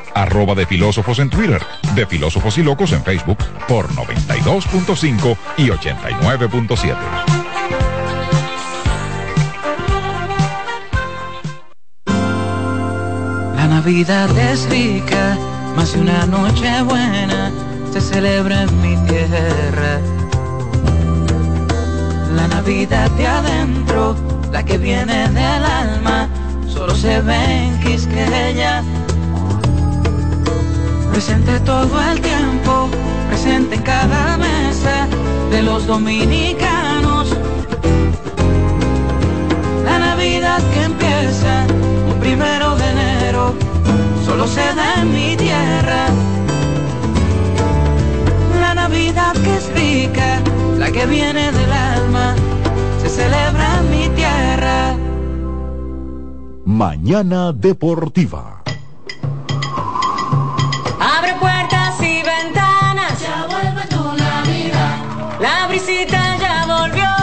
arroba de filósofos en Twitter, de filósofos y locos en Facebook por 92.5 y 89.7. La Navidad es rica, más de una noche buena se celebra en mi tierra. La Navidad de adentro, la que viene del alma, solo se ve en Quisqueya. Presente todo el tiempo, presente en cada mesa de los dominicanos. La Navidad que empieza un primero de enero, solo se da en mi tierra. La Navidad que es rica, la que viene del alma, se celebra en mi tierra. Mañana Deportiva. La brisita ya volvió.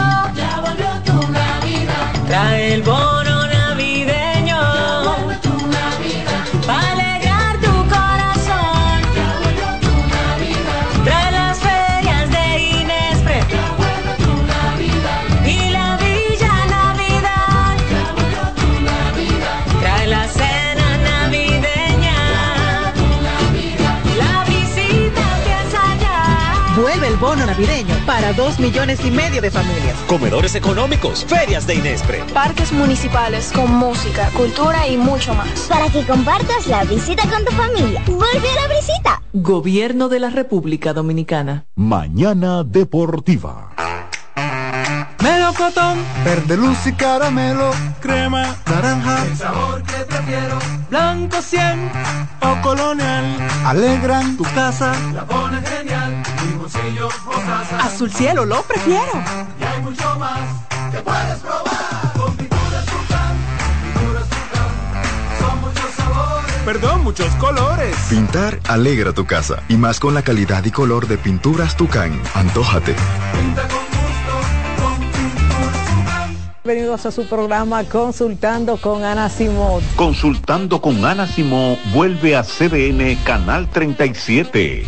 Para dos millones y medio de familias. Comedores económicos, ferias de Inespre. Parques municipales con música, cultura y mucho más. Para que compartas la visita con tu familia. Vuelve a la visita. Gobierno de la República Dominicana. Mañana Deportiva. melocotón, Verde luz y caramelo, crema, naranja, El sabor que prefiero, blanco 100 o colonial, alegran tu casa. la pone genial. Azul cielo, lo prefiero. Y hay mucho más que puedes probar. Con pinturas Tucán, pinturas Tucán, son muchos sabores. Perdón, muchos colores. Pintar alegra tu casa y más con la calidad y color de pinturas Tucán. Antójate. Pinta con gusto, con pinturas Tucán. Bienvenidos a su programa Consultando con Ana Simón. Consultando con Ana Simón vuelve a CDN Canal 37.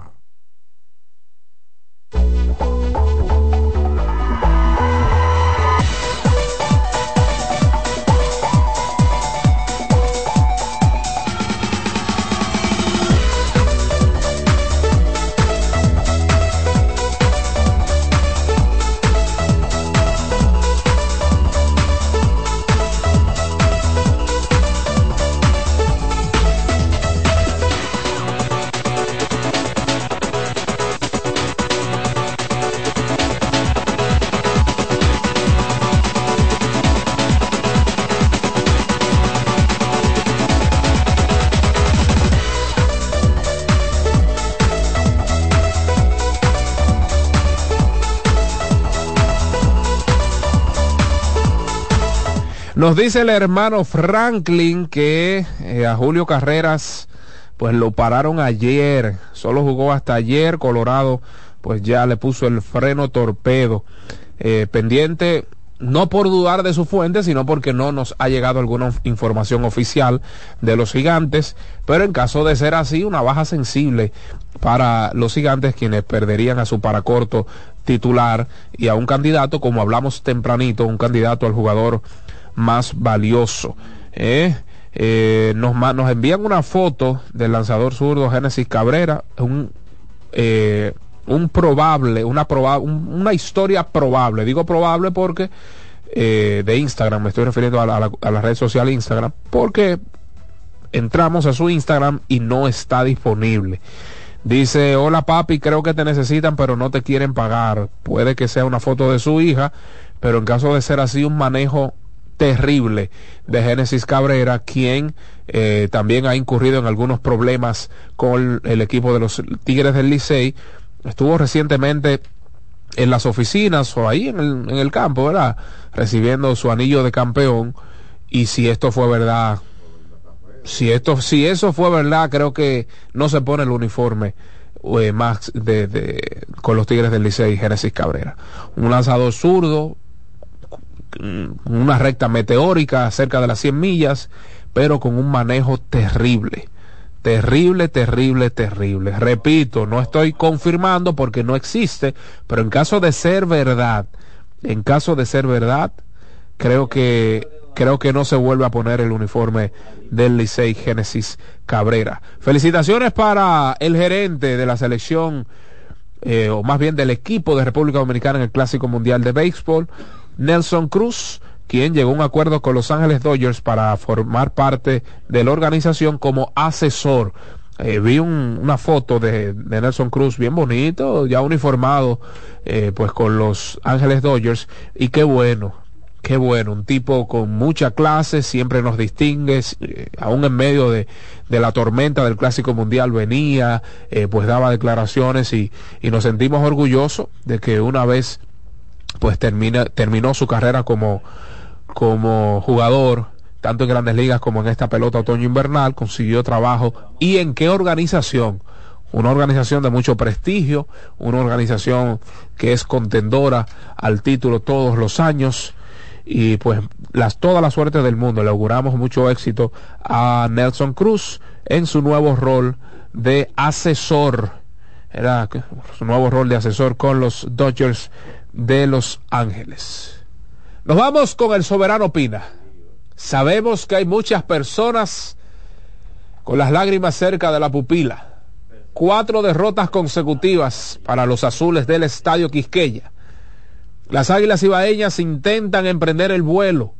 Nos dice el hermano Franklin que eh, a Julio Carreras pues lo pararon ayer, solo jugó hasta ayer, Colorado pues ya le puso el freno torpedo. Eh, pendiente, no por dudar de su fuente, sino porque no nos ha llegado alguna información oficial de los gigantes, pero en caso de ser así, una baja sensible para los gigantes quienes perderían a su paracorto titular y a un candidato, como hablamos tempranito, un candidato al jugador más valioso. ¿eh? Eh, nos, nos envían una foto del lanzador zurdo Génesis Cabrera, un, eh, un probable, una, proba- un- una historia probable. Digo probable porque eh, de Instagram, me estoy refiriendo a la, a la- a la red social Instagram, porque entramos a su Instagram y no está disponible. Dice, hola papi, creo que te necesitan, pero no te quieren pagar. Puede que sea una foto de su hija, pero en caso de ser así, un manejo terrible de Génesis Cabrera, quien eh, también ha incurrido en algunos problemas con el equipo de los Tigres del Licey. Estuvo recientemente en las oficinas o ahí en el, en el campo, ¿verdad? Recibiendo su anillo de campeón. Y si esto fue verdad, si esto, si eso fue verdad, creo que no se pone el uniforme eh, más de, con los Tigres del Licey Génesis Cabrera. Un lanzador zurdo, una recta meteórica cerca de las 100 millas, pero con un manejo terrible. Terrible, terrible, terrible. Repito, no estoy confirmando porque no existe, pero en caso de ser verdad, en caso de ser verdad, creo que creo que no se vuelve a poner el uniforme del Licey Génesis Cabrera. Felicitaciones para el gerente de la selección, eh, o más bien del equipo de República Dominicana en el Clásico Mundial de Béisbol, Nelson Cruz, quien llegó a un acuerdo con Los Ángeles Dodgers para formar parte de la organización como asesor. Eh, vi un, una foto de, Nelson Cruz bien bonito, ya uniformado eh, pues con los Ángeles Dodgers y qué bueno, qué bueno, un tipo con mucha clase, siempre nos distingue, eh, aún en medio de, de, la tormenta del Clásico Mundial venía, pues daba declaraciones y, y, nos sentimos orgullosos de que una vez pues termina, terminó su carrera como, como jugador, tanto en grandes ligas como en esta pelota otoño-invernal, consiguió trabajo y en qué organización. Una organización de mucho prestigio, una organización que es contendora al título todos los años y pues las, toda la suerte del mundo. Le auguramos mucho éxito a Nelson Cruz en su nuevo rol de asesor. Era su nuevo rol de asesor con los Dodgers de Los Ángeles. Nos vamos con el soberano Pina. Sabemos que hay muchas personas con las lágrimas cerca de la pupila. Cuatro derrotas consecutivas para los azules del Estadio Quisqueya. Las águilas ibaeñas intentan emprender el vuelo.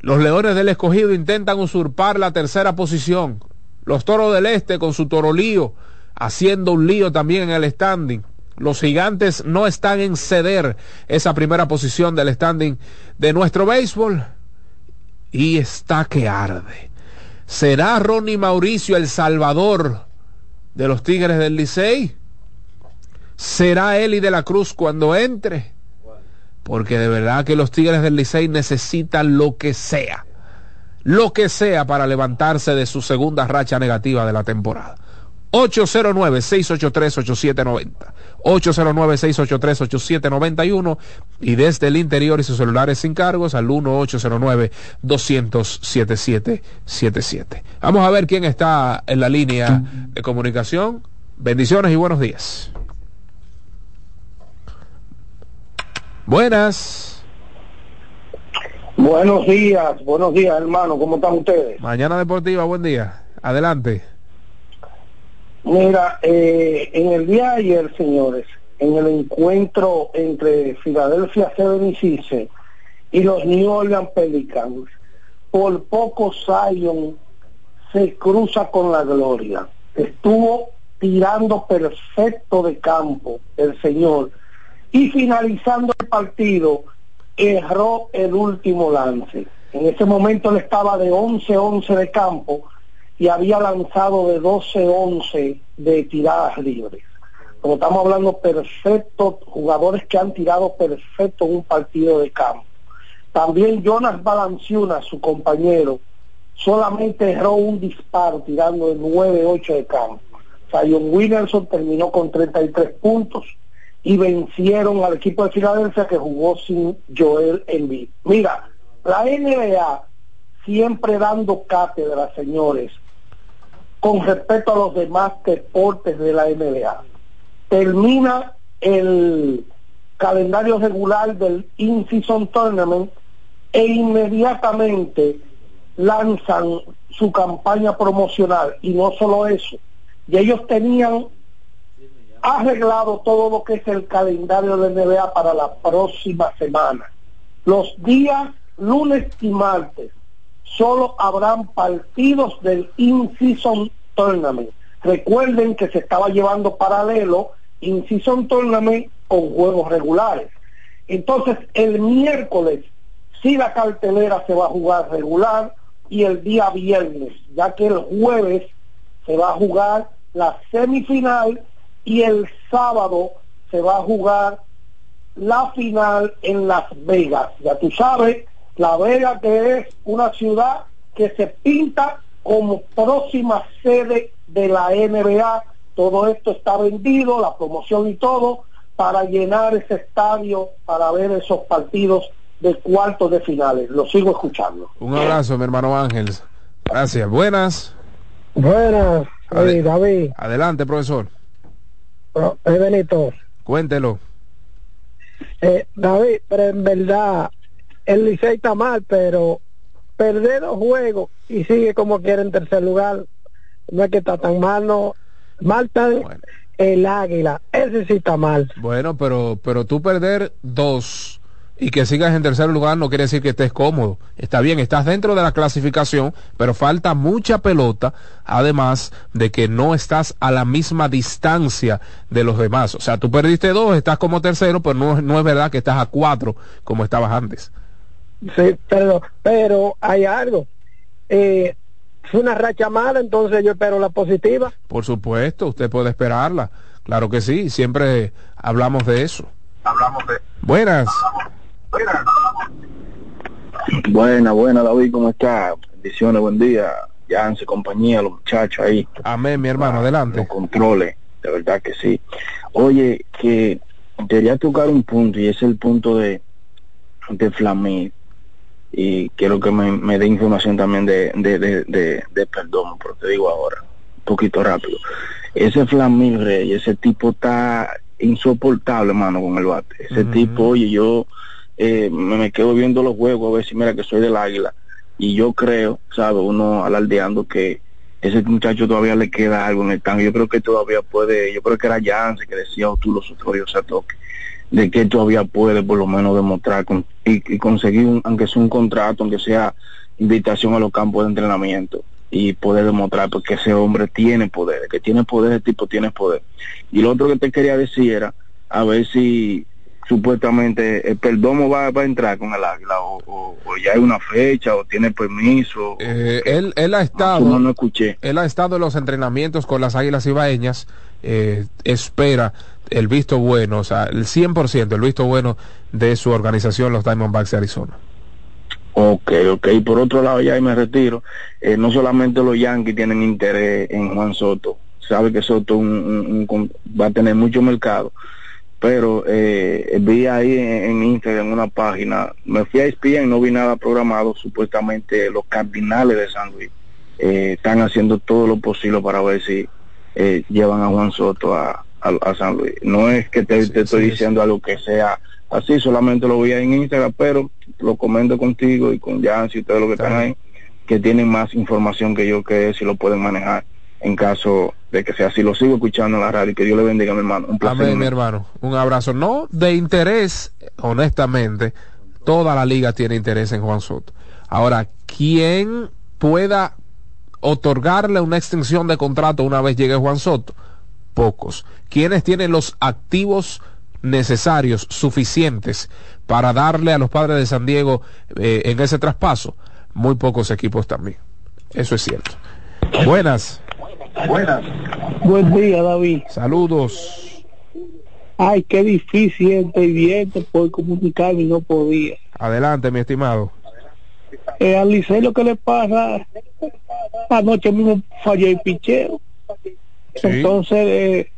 Los leones del escogido intentan usurpar la tercera posición. Los toros del este con su torolío haciendo un lío también en el standing. Los gigantes no están en ceder esa primera posición del standing de nuestro béisbol. Y está que arde. ¿Será Ronnie Mauricio el salvador de los Tigres del Licey? ¿Será Eli de la Cruz cuando entre? Porque de verdad que los Tigres del Licey necesitan lo que sea. Lo que sea para levantarse de su segunda racha negativa de la temporada. 809-683-8790. 809-683-8791 y desde el interior y sus celulares sin cargos al 1-809-200-7777. Vamos a ver quién está en la línea de comunicación. Bendiciones y buenos días. Buenas. Buenos días, buenos días hermano, ¿cómo están ustedes? Mañana Deportiva, buen día. Adelante. Mira, eh, en el día de ayer, señores, en el encuentro entre Filadelfia 76 y los New Orleans Pelicans, por poco Zion se cruza con la gloria. Estuvo tirando perfecto de campo el señor y finalizando el partido erró el último lance. En ese momento él estaba de 11-11 de campo y había lanzado de 12-11 de tiradas libres. Como estamos hablando perfecto, jugadores que han tirado perfecto un partido de campo. También Jonas Balanciuna, su compañero, solamente erró un disparo tirando de 9-8 de campo. Zion Williamson terminó con 33 puntos y vencieron al equipo de Filadelfia que jugó sin Joel Embiid. Mira, la NBA siempre dando cátedra, señores, con respecto a los demás deportes de la NBA. Termina el calendario regular del In-Season Tournament e inmediatamente lanzan su campaña promocional y no solo eso, y ellos tenían arreglado todo lo que es el calendario de NBA para la próxima semana. Los días lunes y martes solo habrán partidos del In-Season Tournament. Recuerden que se estaba llevando paralelo In-Season Tournament con juegos regulares. Entonces, el miércoles si la cartelera se va a jugar regular y el día viernes, ya que el jueves se va a jugar la semifinal y el sábado se va a jugar la final en Las Vegas. Ya tú sabes, La Vega que es una ciudad que se pinta como próxima sede de la NBA. Todo esto está vendido, la promoción y todo, para llenar ese estadio, para ver esos partidos de cuartos de finales. Lo sigo escuchando. Un abrazo, mi hermano Ángel. Gracias. Buenas. Buenas, Ade- David. Adelante, profesor. Pro- eh, Benito. Cuéntelo. Eh, David, pero en verdad, el Licey está mal, pero perder dos juegos y sigue como quiere en tercer lugar, no es que está tan mal, no. Mal está el Águila, ese sí está mal. Bueno, pero, pero tú perder dos y que sigas en tercer lugar no quiere decir que estés cómodo. Está bien, estás dentro de la clasificación, pero falta mucha pelota, además de que no estás a la misma distancia de los demás. O sea, tú perdiste dos, estás como tercero, pero no, no es verdad que estás a cuatro como estabas antes. Sí, pero, pero hay algo. Eh, fue una racha mala, entonces yo espero la positiva. Por supuesto, usted puede esperarla. Claro que sí, siempre hablamos de eso. Hablamos de... Buenas. Buena, buena, David, ¿cómo está? Bendiciones, buen día. Yance, compañía, los muchachos ahí. Amén, mi hermano, adelante. Los controles, de verdad que sí. Oye, que quería tocar un punto y es el punto de, de Flamir. Y quiero que me, me dé información también de, de, de, de, de perdón, pero te digo ahora, un poquito rápido. Ese Flamir Rey, ese tipo está insoportable, hermano, con el bate. Ese tipo, oye, yo eh, me, me quedo viendo los juegos a ver si mira que soy del águila y yo creo, ¿sabe? Uno alardeando que ese muchacho todavía le queda algo en el tanque. Yo creo que todavía puede, yo creo que era Yance que decía o tú los otros o toque de que todavía puede por lo menos demostrar con, y, y conseguir, un, aunque sea un contrato, aunque sea invitación a los campos de entrenamiento y poder demostrar porque ese hombre tiene poder, que tiene poder, ese tipo tiene poder. Y lo otro que te quería decir era, a ver si supuestamente el Perdomo va, va a entrar con el Águila o, o- o ya hay una fecha o tiene permiso. Eh, él, él ha no, estado, no escuché. él ha estado en los entrenamientos con las Águilas Ibaeñas, eh, espera el visto bueno, o sea, el 100%, el visto bueno de su organización, los Diamondbacks de Arizona. Ok, ok. Por otro lado, ya y me retiro, eh, no solamente los Yankees tienen interés en Juan Soto, sabe que Soto un- un- un va a tener mucho mercado, pero eh, vi ahí en, en Instagram una página, me fui a ESPN y no vi nada programado, supuestamente los cardinales de San Luis eh, están haciendo todo lo posible para ver si eh, llevan a Juan Soto a, a, a San Luis. No es que te, te estoy diciendo algo que sea así, solamente lo vi en Instagram, pero lo comento contigo y con Jancy y todos los que están ahí, que tienen más información que yo que si lo pueden manejar en caso de que sea así. Lo sigo escuchando en la radio y que Dios le bendiga, mi hermano. Un placer. Amén, mi hermano. Un abrazo. No de interés, honestamente, toda la liga tiene interés en Juan Soto. Ahora, ¿quién pueda otorgarle una extensión de contrato una vez llegue Juan Soto? Pocos. ¿Quiénes tienen los activos necesarios, suficientes, para darle a los padres de San Diego eh, en ese traspaso? Muy pocos equipos también. Eso es cierto. Buenas. Buenas. Buen día, David. Saludos. Ay, qué difícil estoy viendo por comunicarme y no podía. Adelante, mi estimado. Eh, al Licey lo que le pasa, anoche mismo falló el picheo. Entonces, eh,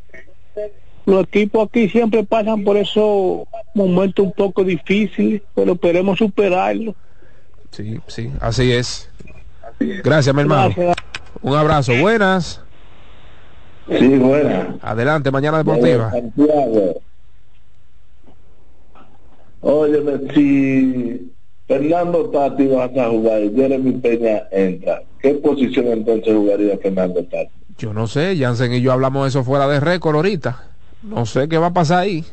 los equipos aquí siempre pasan por esos momentos un poco difíciles, pero esperemos superarlo. Sí, sí, así es. Gracias, mi hermano. Gracias. Un abrazo. Buenas. Sí, buenas. Adelante, mañana deportiva. Santiago. Óyeme, si Fernando Tati va a jugar y Jeremy Peña entra, ¿qué posición entonces jugaría Fernando Tati? Yo no sé, Jansen y yo hablamos de eso fuera de récord ahorita. No sé qué va a pasar ahí.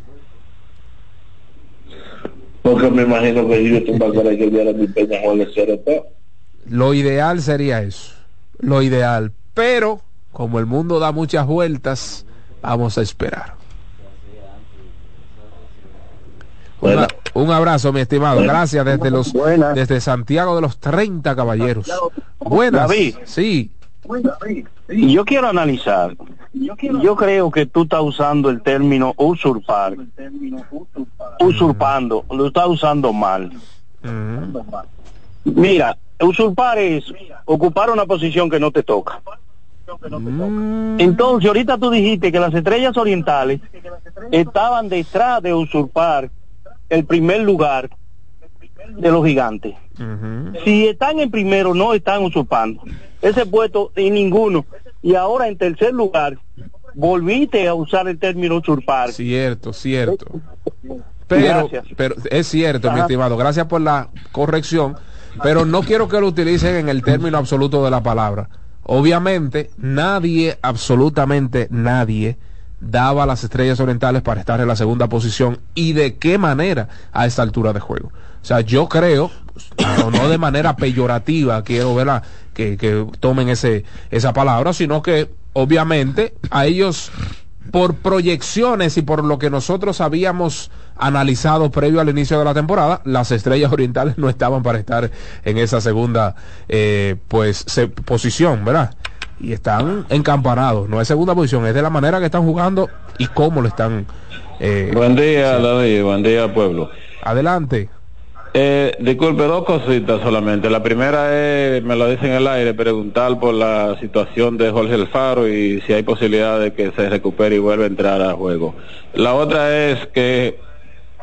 Porque me imagino que Houston va a que Jeremy Peña juegue CRP. Lo ideal sería eso. Lo ideal. Pero, como el mundo da muchas vueltas, vamos a esperar. Una, Un abrazo, mi estimado. Gracias desde los desde Santiago de los 30 caballeros. Buenas. David. Sí. Y yo quiero analizar. Yo creo que tú estás usando el término usurpar. Usurpando. Lo estás usando mal. Mira, usurpar es ocupar una posición que no te toca. Entonces, ahorita tú dijiste que las estrellas orientales estaban detrás de usurpar el primer lugar de los gigantes. Si están en primero, no están usurpando. Ese puesto y ninguno. Y ahora en tercer lugar, volviste a usar el término usurpar. Cierto, cierto. Pero, pero es cierto, mi estimado. Gracias por la corrección. Pero no quiero que lo utilicen en el término absoluto de la palabra. Obviamente, nadie, absolutamente nadie, daba a las estrellas orientales para estar en la segunda posición y de qué manera a esta altura de juego. O sea, yo creo, no, no de manera peyorativa, quiero verla, que, que tomen ese, esa palabra, sino que obviamente a ellos por proyecciones y por lo que nosotros habíamos analizado previo al inicio de la temporada, las estrellas orientales no estaban para estar en esa segunda eh, pues se- posición, ¿verdad? Y están encampanados, no es segunda posición, es de la manera que están jugando y cómo lo están. eh, Buen día, David. Buen día, pueblo. Adelante. Eh, disculpe, dos cositas solamente. La primera es, me lo dice en el aire, preguntar por la situación de Jorge Alfaro y si hay posibilidad de que se recupere y vuelva a entrar a juego. La otra es que,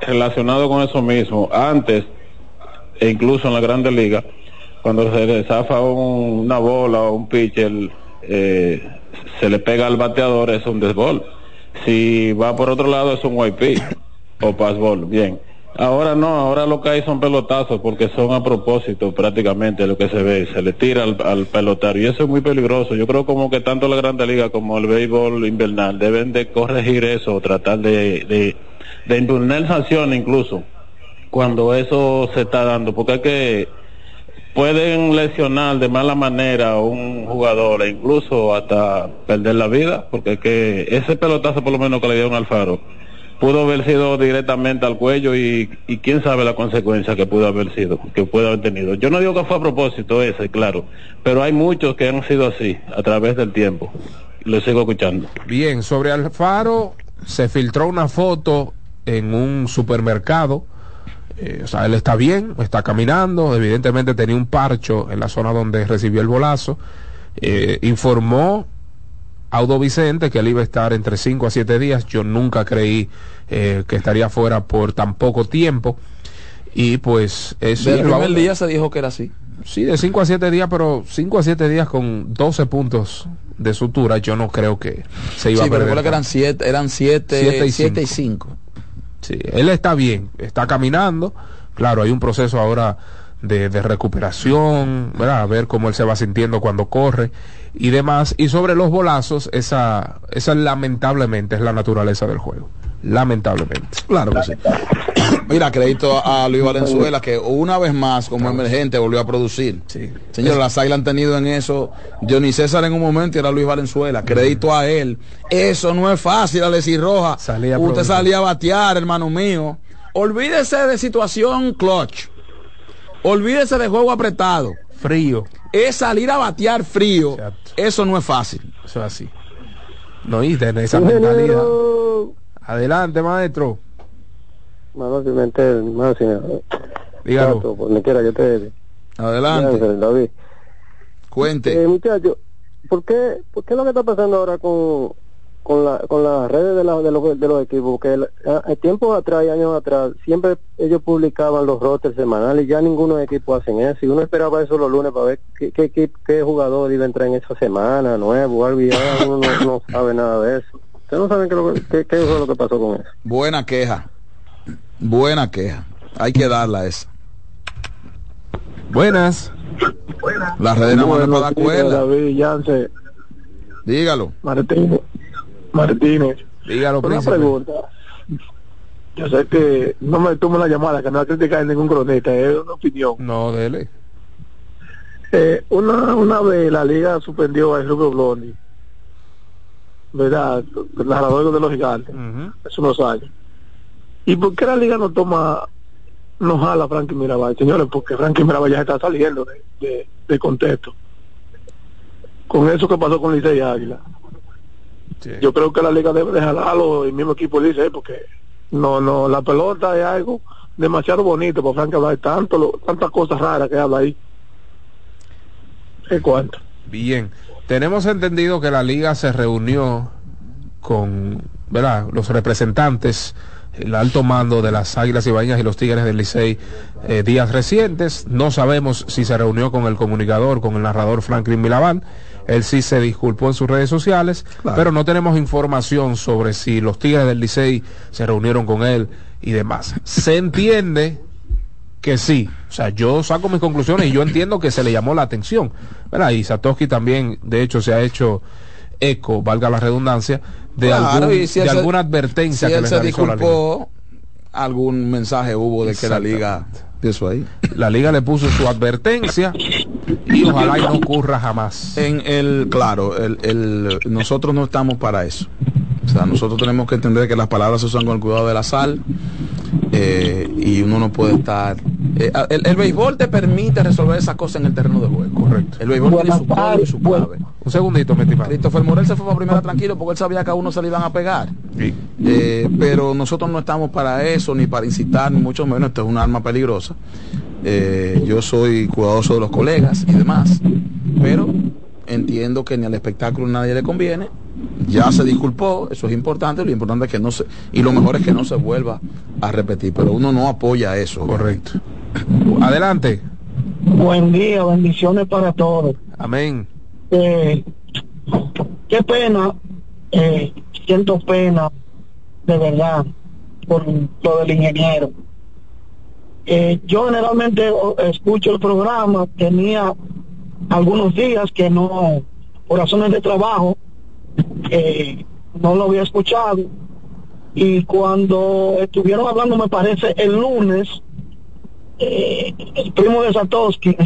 relacionado con eso mismo, antes, e incluso en la Grande Liga, cuando se le zafa un- una bola o un pitcher, eh, se le pega al bateador, es un desbol. Si va por otro lado, es un pitch o pass ball. Bien. Ahora no, ahora lo que hay son pelotazos porque son a propósito prácticamente lo que se ve, se le tira al, al y eso es muy peligroso. Yo creo como que tanto la Grande Liga como el béisbol invernal deben de corregir eso, tratar de, de, de sanciones incluso cuando eso se está dando, porque es que pueden lesionar de mala manera a un jugador e incluso hasta perder la vida, porque que ese pelotazo por lo menos que le dieron al Faro pudo haber sido directamente al cuello y, y quién sabe la consecuencia que pudo haber sido, que pudo haber tenido. Yo no digo que fue a propósito ese, claro, pero hay muchos que han sido así a través del tiempo. Lo sigo escuchando. Bien, sobre Alfaro se filtró una foto en un supermercado. Eh, o sea, él está bien, está caminando, evidentemente tenía un parcho en la zona donde recibió el bolazo. Eh, informó Audo Vicente que él iba a estar entre 5 a 7 días. Yo nunca creí eh, que estaría fuera por tan poco tiempo. Y pues eso... el primer día se dijo que era así. Sí, de 5 a 7 días, pero 5 a 7 días con 12 puntos de sutura, yo no creo que se iba sí, a perder. Sí, pero recuerda que eran 7 eran siete, siete 7 y 5. Él está bien, está caminando. Claro, hay un proceso ahora de, de recuperación, ¿verdad? A ver cómo él se va sintiendo cuando corre y demás. Y sobre los bolazos, esa, esa lamentablemente es la naturaleza del juego. Lamentablemente. Claro que sí. Mira, crédito a Luis Valenzuela, que una vez más, como emergente, volvió a producir. Señor, las águilas han tenido en eso. Dionis César en un momento y era Luis Valenzuela. Crédito a él. Eso no es fácil, Alexis Roja. a Usted producir. salía a batear, hermano mío. Olvídese de situación clutch. Olvídese de juego apretado. Frío. Es salir a batear frío. Eso no es fácil. Eso es así. No, y tener esa mentalidad. Adelante, maestro. Manuel Pimentel, más Dígalo. Chato, por donde quiera que te Adelante. David. Cuente. Eh, muchachos, ¿por qué, ¿por qué lo que está pasando ahora con, con, la, con las redes de, la- de, los, de los equipos? Porque el, a- tiempos atrás y años atrás, siempre ellos publicaban los rosters semanales y ya ninguno de equipos hacen eso. Y uno esperaba eso los lunes para ver qué, qué, qué, qué jugador iba a entrar en esa semana, nuevo, algo, y uno no, no sabe nada de eso. Ustedes no saben qué, que- qué, qué fue lo que pasó con eso. Buena queja. Buena queja. Hay que darla esa. Buenas. Las redes no para dar cuerda. David Yance, Dígalo. Martínez. Martínez. Dígalo, Una pregunta. Yo sé que no me tomo la llamada, que no criticar ningún cronista, es una opinión. No, dele. Eh, una, una vez la liga suspendió a Rubio Blondi, ¿verdad? El narrador de los gigantes, hace unos años. ¿Y por qué la liga no toma no jala a Frankie Mirabal, señores, porque Frankie Mirabal ya está saliendo de, de, de contexto. Con eso que pasó con Licey y Águila. Yo creo que la liga debe de jalarlo el mismo equipo Licey porque no, no, la pelota es algo demasiado bonito para Frankie hablar tanto, lo- tantas cosas raras que habla ahí. ¿Qué cuánto? Bien, tenemos entendido que la liga se reunió con ¿verdad? los representantes, el alto mando de las Águilas Ibañas y los Tigres del Licey eh, días recientes. No sabemos si se reunió con el comunicador, con el narrador Franklin Milabán. Él sí se disculpó en sus redes sociales, pero no tenemos información sobre si los Tigres del Licey se reunieron con él y demás. Se entiende que sí. O sea, yo saco mis conclusiones y yo entiendo que se le llamó la atención. ¿verdad? Y Satoshi también, de hecho, se ha hecho eco, valga la redundancia, de, Claro, algún- y si él de se- alguna advertencia si que él le se realizó la liga. disculpó, algún mensaje hubo de que la liga eso ahí. La liga le puso su advertencia y ojalá y no ocurra jamás. En el, claro, el, el- nosotros no estamos para eso. O sea, nosotros tenemos que entender que las palabras se usan con el cuidado de la sal eh, y uno no puede estar... eh, el, el béisbol te permite resolver esas cosas en el terreno de juego. Correcto. El béisbol tiene su código y su clave. Un segundito, mi estimado. Christopher Morel se fue para primera tranquilo porque él sabía que a uno se le iban a pegar. Eh, pero nosotros no estamos para eso, ni para incitar, ni mucho menos. Esto es un arma peligrosa. Eh, yo soy cuidadoso de los colegas y demás, pero entiendo que ni al espectáculo nadie le conviene. Ya se disculpó, eso es importante. Lo importante es que no se, y lo mejor es que no se vuelva a repetir. Pero uno no apoya eso. Correcto. Adelante. Buen día, bendiciones para todos. Amén. Eh, qué pena, eh, siento pena, de verdad, por lo del ingeniero. Eh, yo generalmente escucho el programa, tenía algunos días que no, por razones de trabajo, eh, no lo había escuchado. Y cuando estuvieron hablando, me parece, el lunes, eh, el primo de Satoshi,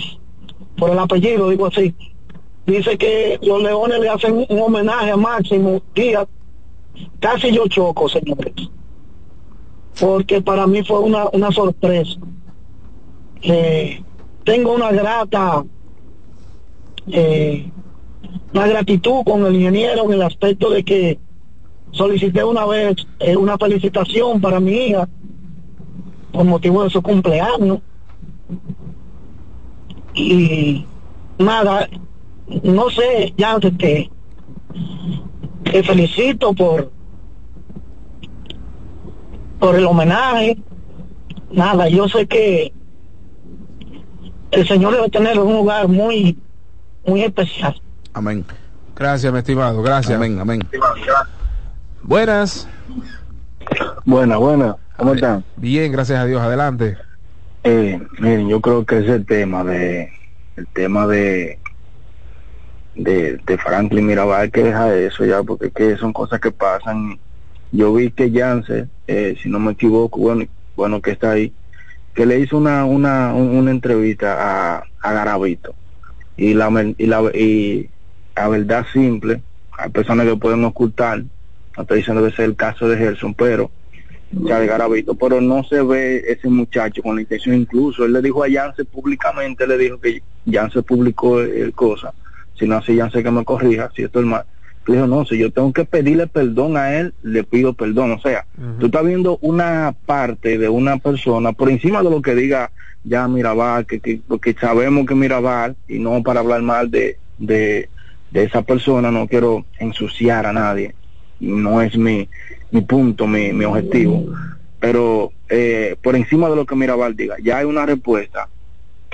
por el apellido, digo así, dice que los leones le hacen un homenaje a Máximo Díaz. Casi yo choco, señores. Porque para mí fue una, una sorpresa. Eh, tengo una grata, eh, una gratitud con el ingeniero en el aspecto de que solicité una vez eh, una felicitación para mi hija por motivo de su cumpleaños. Y nada, no sé, ya antes que te felicito por por el homenaje. Nada, yo sé que el Señor debe tener un lugar muy muy especial. Amén. Gracias, mi estimado. Gracias. Amén, amén. Buenas. Buena, buena. ¿Cómo están? Bien, gracias a Dios. Adelante. Eh, miren, yo creo que ese tema de el tema de de, de Franklin Mirabal hay que dejar eso ya porque es que son cosas que pasan. Yo vi que Yance, eh, si no me equivoco, bueno, bueno que está ahí, que le hizo una una un- una entrevista a, a Garavito y la y la y a verdad simple, hay personas que pueden ocultar, no estoy diciendo que sea el caso de Gerson, pero ya de Garavito, pero no se ve ese muchacho con la intención, incluso él le dijo a Yance públicamente, le dijo que Yance publicó el cosa, si no así Yance que me corrija, si esto es mal. Le dijo, no, si yo tengo que pedirle perdón a él, le pido perdón. O sea, tú estás viendo una parte de una persona por encima de lo que diga ya Mirabal, que, que, porque sabemos que Mirabal, y no para hablar mal de, de, de esa persona, no quiero ensuciar a nadie, no es mi, mi punto, mi, mi objetivo. Pero eh, por encima de lo que Mirabal diga, ya hay una respuesta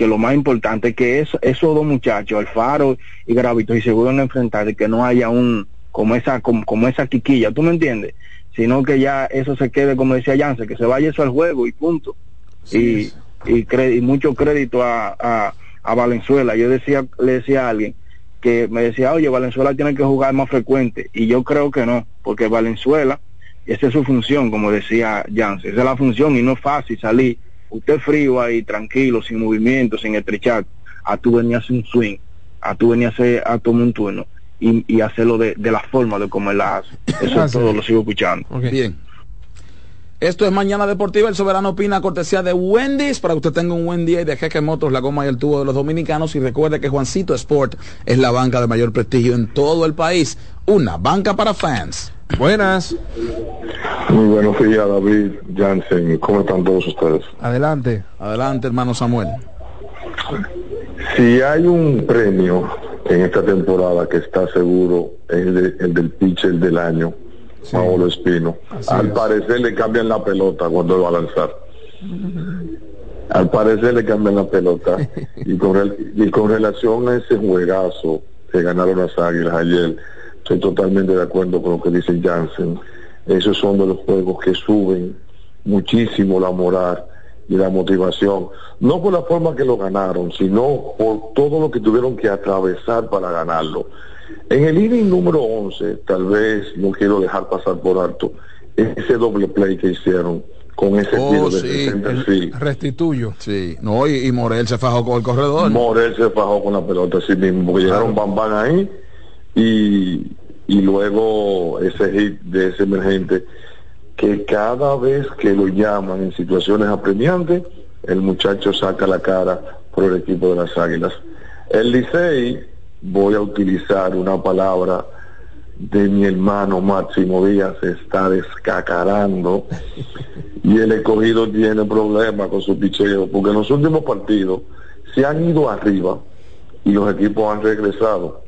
que lo más importante es que es, esos dos muchachos, Alfaro y Gravito, y seguro en enfrentar de que no haya un, como esa, como, como esa quiquilla, ¿tú me entiendes? Sino que ya eso se quede, como decía Yance, que se vaya eso al juego y punto. y, y, cre- y mucho crédito a, a, a Valenzuela. Yo decía, le decía a alguien que me decía, oye, Valenzuela tiene que jugar más frecuente. Y yo creo que no, porque Valenzuela, esa es su función, como decía Yance, esa es la función y no es fácil salir usted frío ahí, tranquilo, sin movimiento, sin estrechar, a tú venir a hacer un swing, a tú venir a, hacer, a tomar un turno y, y hacerlo de, de la forma de como él la hace. Eso es todo, lo sigo escuchando. Bien. Esto es Mañana Deportiva, el Soberano Opina, cortesía de Wendy's, para que usted tenga un buen día y de Jeque Motos, la goma y el tubo de los dominicanos. Y recuerde que Juancito Sport es la banca de mayor prestigio en todo el país. Una banca para fans. Buenas. Muy buenos días, David, Jansen. ¿Cómo están todos ustedes? Adelante. Adelante, hermano Samuel. Si hay un premio en esta temporada que está seguro, es el, de- el del pitcher del año, Paolo Espino. Al parecer le cambian la pelota cuando va a lanzar. Al parecer le cambian la pelota. y, con y con relación a ese juegazo que ganaron las Águilas ayer, estoy totalmente de acuerdo con lo que dice Jansen. Esos son de los juegos que suben muchísimo la moral y la motivación. No por la forma que lo ganaron, sino por todo lo que tuvieron que atravesar para ganarlo. En el inning número 11, tal vez no quiero dejar pasar por alto ese doble play que hicieron con ese Oh, tiro de sí. center field. Restituyo. Sí, no, y, y Morel se fajó con el corredor. Morel se fajó con la pelota así mismo, porque llegaron Bam Bam ahí y, y luego ese hit de ese emergente que cada vez que lo llaman en situaciones apremiantes, el muchacho saca la cara por el equipo de las Águilas. El Licey, voy a utilizar una palabra de mi hermano Máximo Díaz, se está descacarando y el escogido tiene problemas con su picheo, porque en los últimos partidos se han ido arriba y los equipos han regresado.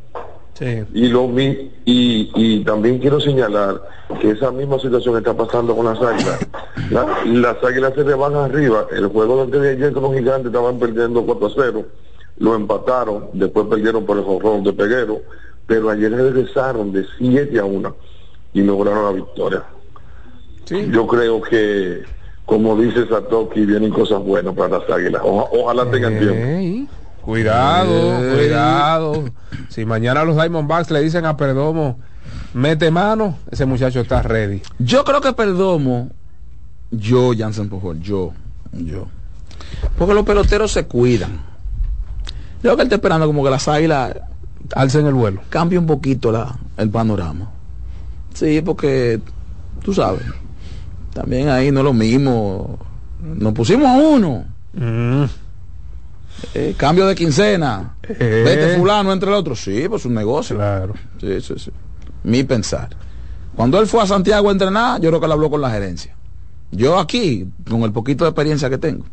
Y, lo, y, y también quiero señalar que esa misma situación está pasando con las águilas. La- las águilas se le van arriba. El juego de ayer con los gigantes estaban perdiendo 4 a 0. Lo empataron, después perdieron por el jorrón de Peguero, pero ayer regresaron de 7 a 1 y lograron la victoria. Yo creo que, como dice Satoki, vienen cosas buenas para las águilas. Oja- ojalá tengan tiempo. Cuidado, cuidado. Si mañana los Diamondbacks le dicen a Perdomo, mete mano, ese muchacho está ready. Yo creo que Perdomo, yo, Jansen Pujol, yo, yo. Porque los peloteros se cuidan. Yo creo que él está esperando como que las águilas alcen el vuelo. Cambie un poquito la, el panorama. Sí, porque tú sabes, también ahí no es lo mismo. Nos pusimos a uno. Eh, cambio de quincena. Eh. Vete fulano entre el otro. Sí, pues un negocio. Claro. Sí, sí, sí. Mi pensar. Cuando él fue a Santiago a entrenar, yo creo que él habló con la gerencia. Yo aquí, con el poquito de experiencia que tengo.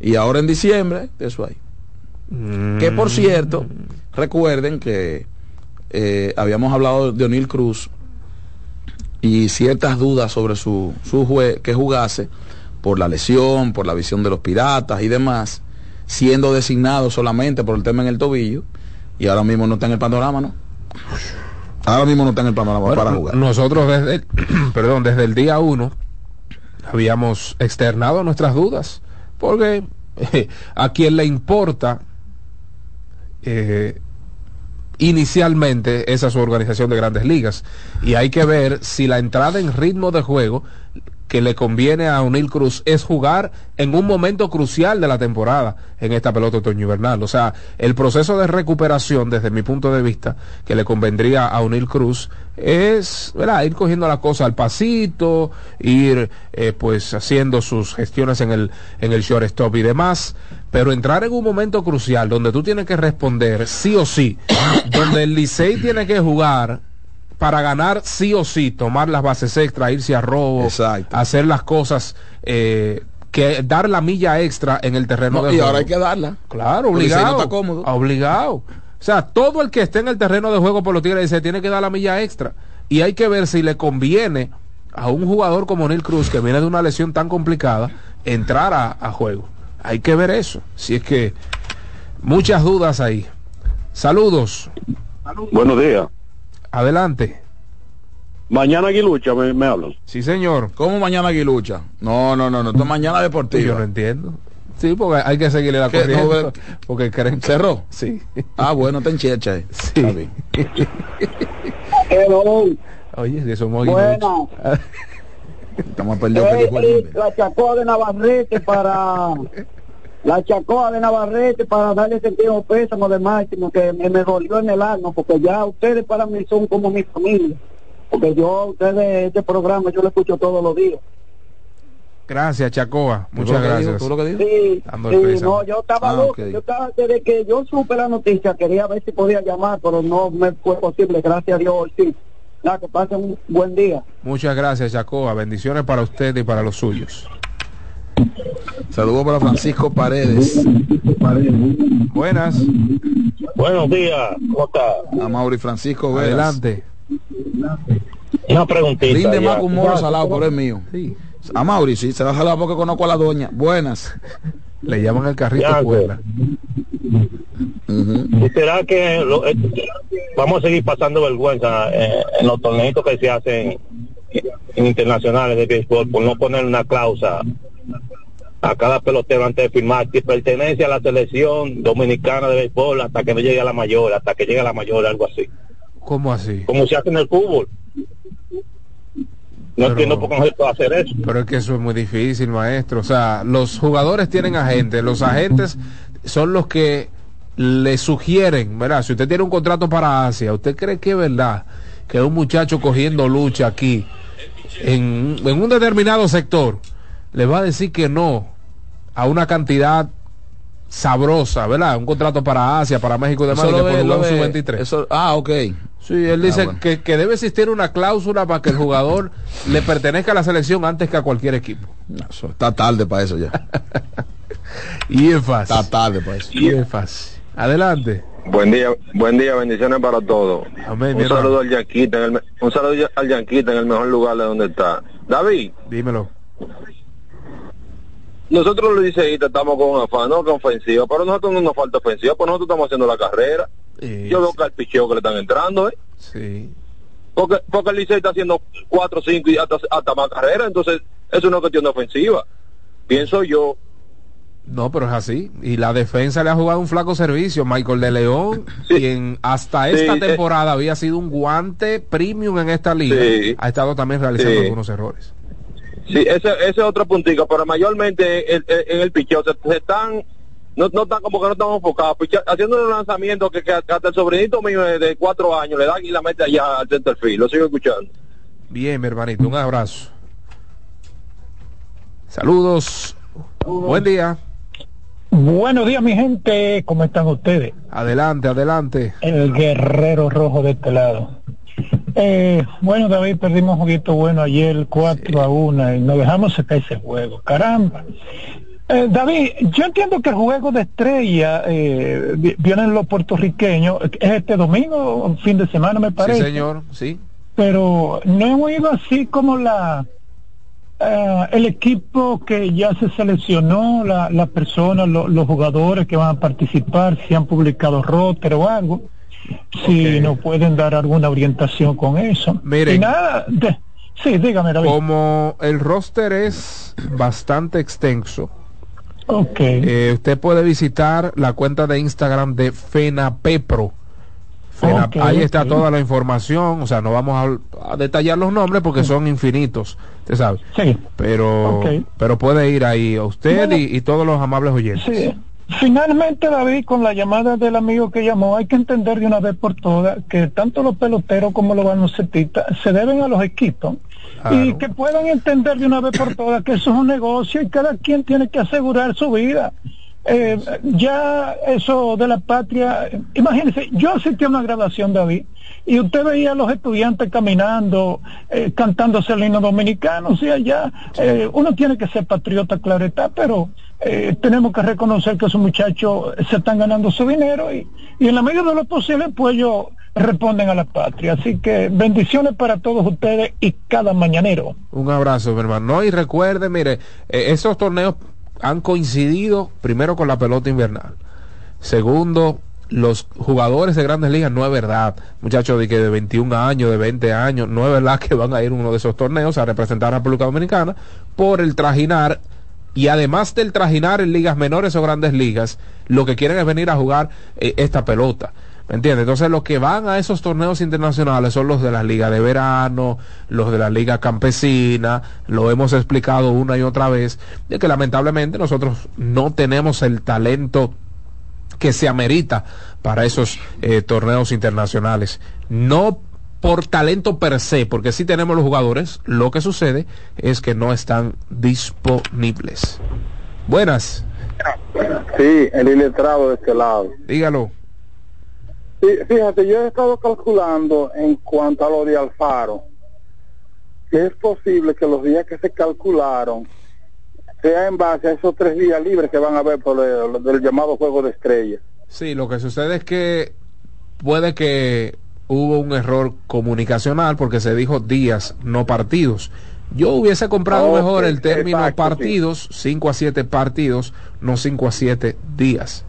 Y ahora en diciembre, eso ahí. Que por cierto, recuerden que eh, habíamos hablado de O'Neill Cruz y ciertas dudas sobre su, su jue- que jugase por la lesión, por la visión de los piratas y demás, siendo designado solamente por el tema en el tobillo, y ahora mismo no está en el panorama, ¿no? Ahora mismo no está en el panorama Bueno, para jugar. Nosotros desde el, perdón, desde el día uno habíamos externado nuestras dudas, porque eh, a quien le importa eh, inicialmente esa es su organización de grandes ligas y hay que ver si la entrada en ritmo de juego que le conviene a O'Neill Cruz es jugar en un momento crucial de la temporada en esta pelota otoño invernal. O sea, el proceso de recuperación, desde mi punto de vista, que le convendría a O'Neill Cruz es ¿verdad? ir cogiendo la cosa al pasito, ir eh, pues haciendo sus gestiones en el, en el shortstop y demás. Pero entrar en un momento crucial donde tú tienes que responder sí o sí, donde el Licey tiene que jugar para ganar sí o sí, tomar las bases extra, irse a robo, hacer las cosas, eh, que dar la milla extra en el terreno No, de y juego. ahora hay que darla. Claro, Porque si no obligado. está cómodo. Obligado. O sea, todo el que esté en el terreno de juego por los Tigres dice tiene que dar la milla extra. Y hay que ver si le conviene a un jugador como Neil Cruz, que viene de una lesión tan complicada, entrar a, a juego. Hay que ver eso. Si es que muchas dudas ahí. Saludos. Buenos días. Adelante. Mañana Aguilucha me, me hablan. Sí, señor. ¿Cómo mañana Aguilucha? No, no, no, no. Esto es mañana deportiva. Yo no entiendo. Sí, porque hay que seguirle la ¿Qué? corriente. No, porque creen que- ¿Cerró? Sí. Ah, bueno, está en checha. eh. Está bien. Oye, si somos Bueno. Estamos eh, la chacoa de Navarrete para la chacoa de Navarrete para darle sentido pésamo de máximo que me, me dolió en el alma porque ya ustedes para mí son como mi familia porque yo ustedes este programa yo lo escucho todos los días Gracias, Chacoa. Muchas gracias. lo que? Sí, sí, no, yo estaba Ah, loco, ok. yo estaba, desde que yo supe la noticia, quería ver si podía llamar, pero no me fue posible, gracias a Dios, hoy sí. Nada, que pasen un buen día. Muchas gracias, Chacoa. Bendiciones para usted y para los suyos. Saludos para Francisco Paredes. Buenas. Buenos días, ¿cómo está? A Mauri Francisco Veras. Adelante. Una preguntita. Rinde más un moro salado, pero es mío. A Mauri, sí, se va a jalar porque conozco a la doña. Buenas. Le llaman el carrito escuela. ¿Y será que lo- eh, vamos a seguir pasando vergüenza eh, en los torneos que se hacen en internacionales de béisbol por no poner una cláusula a cada pelotero antes de firmar que pertenece a la selección dominicana de béisbol hasta que no llegue a la mayor, hasta que llegue a la mayor, algo así. ¿Cómo así? Como se hace en el fútbol. No Pero- entiendo por qué no se puede hacer eso. Pero es que eso es muy difícil, maestro. O sea, los jugadores tienen agentes. Los agentes son los que le sugieren, ¿verdad? Si usted tiene un contrato para Asia, ¿usted cree que es verdad que un muchacho cogiendo lucha aquí en, en un determinado sector le va a decir que no a una cantidad sabrosa, ¿verdad? Un contrato para Asia, para México y demás, Eso y que por jugar lo un ve- sub-23. eso- ah, ok. Sí, él dice Ah, bueno. que, que debe existir una cláusula para que el jugador le pertenezca a la selección antes que a cualquier equipo. No, eso está tarde para eso ya. Y es fácil. Está tarde para eso. Y es fácil. Adelante. Buen día, buen día, bendiciones para todos. Amén, un saludo hermano. al Yanquita, en el, me- un saludo al Yanquita en el mejor lugar de donde está. David, Dímelo. Nosotros los liceístas estamos con afán, no con ofensiva, pero nosotros no nos falta ofensiva, pues nosotros estamos haciendo la carrera. Yo veo que al picheo que le están entrando, ¿eh? Sí. Porque, porque el liceo está haciendo cuatro, cinco y hasta, hasta más carrera, entonces es una cuestión de ofensiva. Pienso yo, No, pero es así. Y la defensa le ha jugado un flaco servicio. Michael de León, quien hasta esta Sí, eh. temporada había sido un guante premium en esta liga, Sí. ha estado también realizando Sí. algunos errores. Sí, ese, ese es otro puntico, pero mayormente el- el- en el picheo se, se están, no, no están como que no están enfocados, haciendo un lanzamiento que, que hasta el sobrinito mío de, de cuatro años le dan y la mete allá al centerfield, lo sigo escuchando. Bien, mi hermanito, un abrazo. Saludos. Buen día. Buenos días, mi gente. ¿Cómo están ustedes? Adelante, adelante. El guerrero rojo de este lado. Eh, bueno, David, perdimos un juguito bueno ayer, 4 a 1, y nos dejamos sacar ese juego. Caramba. Eh, David, yo entiendo que el juego de estrella eh, vi- vienen los puertorriqueños, es este domingo, fin de semana me parece. Sí, señor, sí. pero no hemos ido así como la eh, el equipo que ya se seleccionó, la, las personas, lo- los jugadores que van a participar, si han publicado roster o algo, si nos pueden dar alguna orientación con eso. Miren. Y nada, de- sí, dígame, David. Como el roster es bastante extenso, Ok. eh, usted puede visitar la cuenta de Instagram de FENAPEPRO. Fena- Ok, ahí está toda la información, o sea, no vamos a, a detallar los nombres porque son infinitos, usted sabe. Sí. Pero, pero puede ir ahí a usted Bueno. y, y todos los amables oyentes. Sí. Finalmente, David, con la llamada del amigo que llamó, hay que entender de una vez por todas que tanto los peloteros como los baloncetistas se deben a los equipos y que puedan entender de una vez por todas que eso es un negocio y cada quien tiene que asegurar su vida. Eh, ya eso de la patria, imagínense, yo asistí a una graduación, David, y usted veía a los estudiantes caminando, eh, cantándose el himno dominicano, o sea, ya eh, uno tiene que ser patriota, claro está, pero eh, tenemos que reconocer que esos muchachos se están ganando su dinero y, y en la medida de lo posible, pues ellos responden a la patria. Así que bendiciones para todos ustedes y cada mañanero. Un abrazo, mi hermano. No, y recuerde, mire, eh, esos torneos han coincidido primero con la pelota invernal. Segundo, los jugadores de grandes ligas, no es verdad, muchachos de que de 21 años, de 20 años, no es verdad que van a ir a uno de esos torneos a representar a la República Dominicana por el trajinar y además del trajinar en ligas menores o grandes ligas, lo que quieren es venir a jugar eh, esta pelota. ¿Me entiendes? Entonces los que van a esos torneos internacionales son los de la liga de verano, los de la liga campesina, lo hemos explicado una y otra vez, de que lamentablemente nosotros no tenemos el talento que se amerita para esos eh, torneos internacionales. No por talento per se, porque sí tenemos los jugadores, lo que sucede es que no están disponibles. Buenas. Sí, el iletrado de este lado. Dígalo. Sí, fíjate, yo he estado calculando en cuanto a lo de Alfaro, que es posible que los días que se calcularon sea en base a esos tres días libres que van a haber por el, del llamado juego de estrellas. Sí, lo que sucede es que puede que hubo un error comunicacional porque se dijo días, no partidos. Yo hubiese comprado mejor el término exacto, partidos, 5 a 7 partidos, no 5 a 7 días.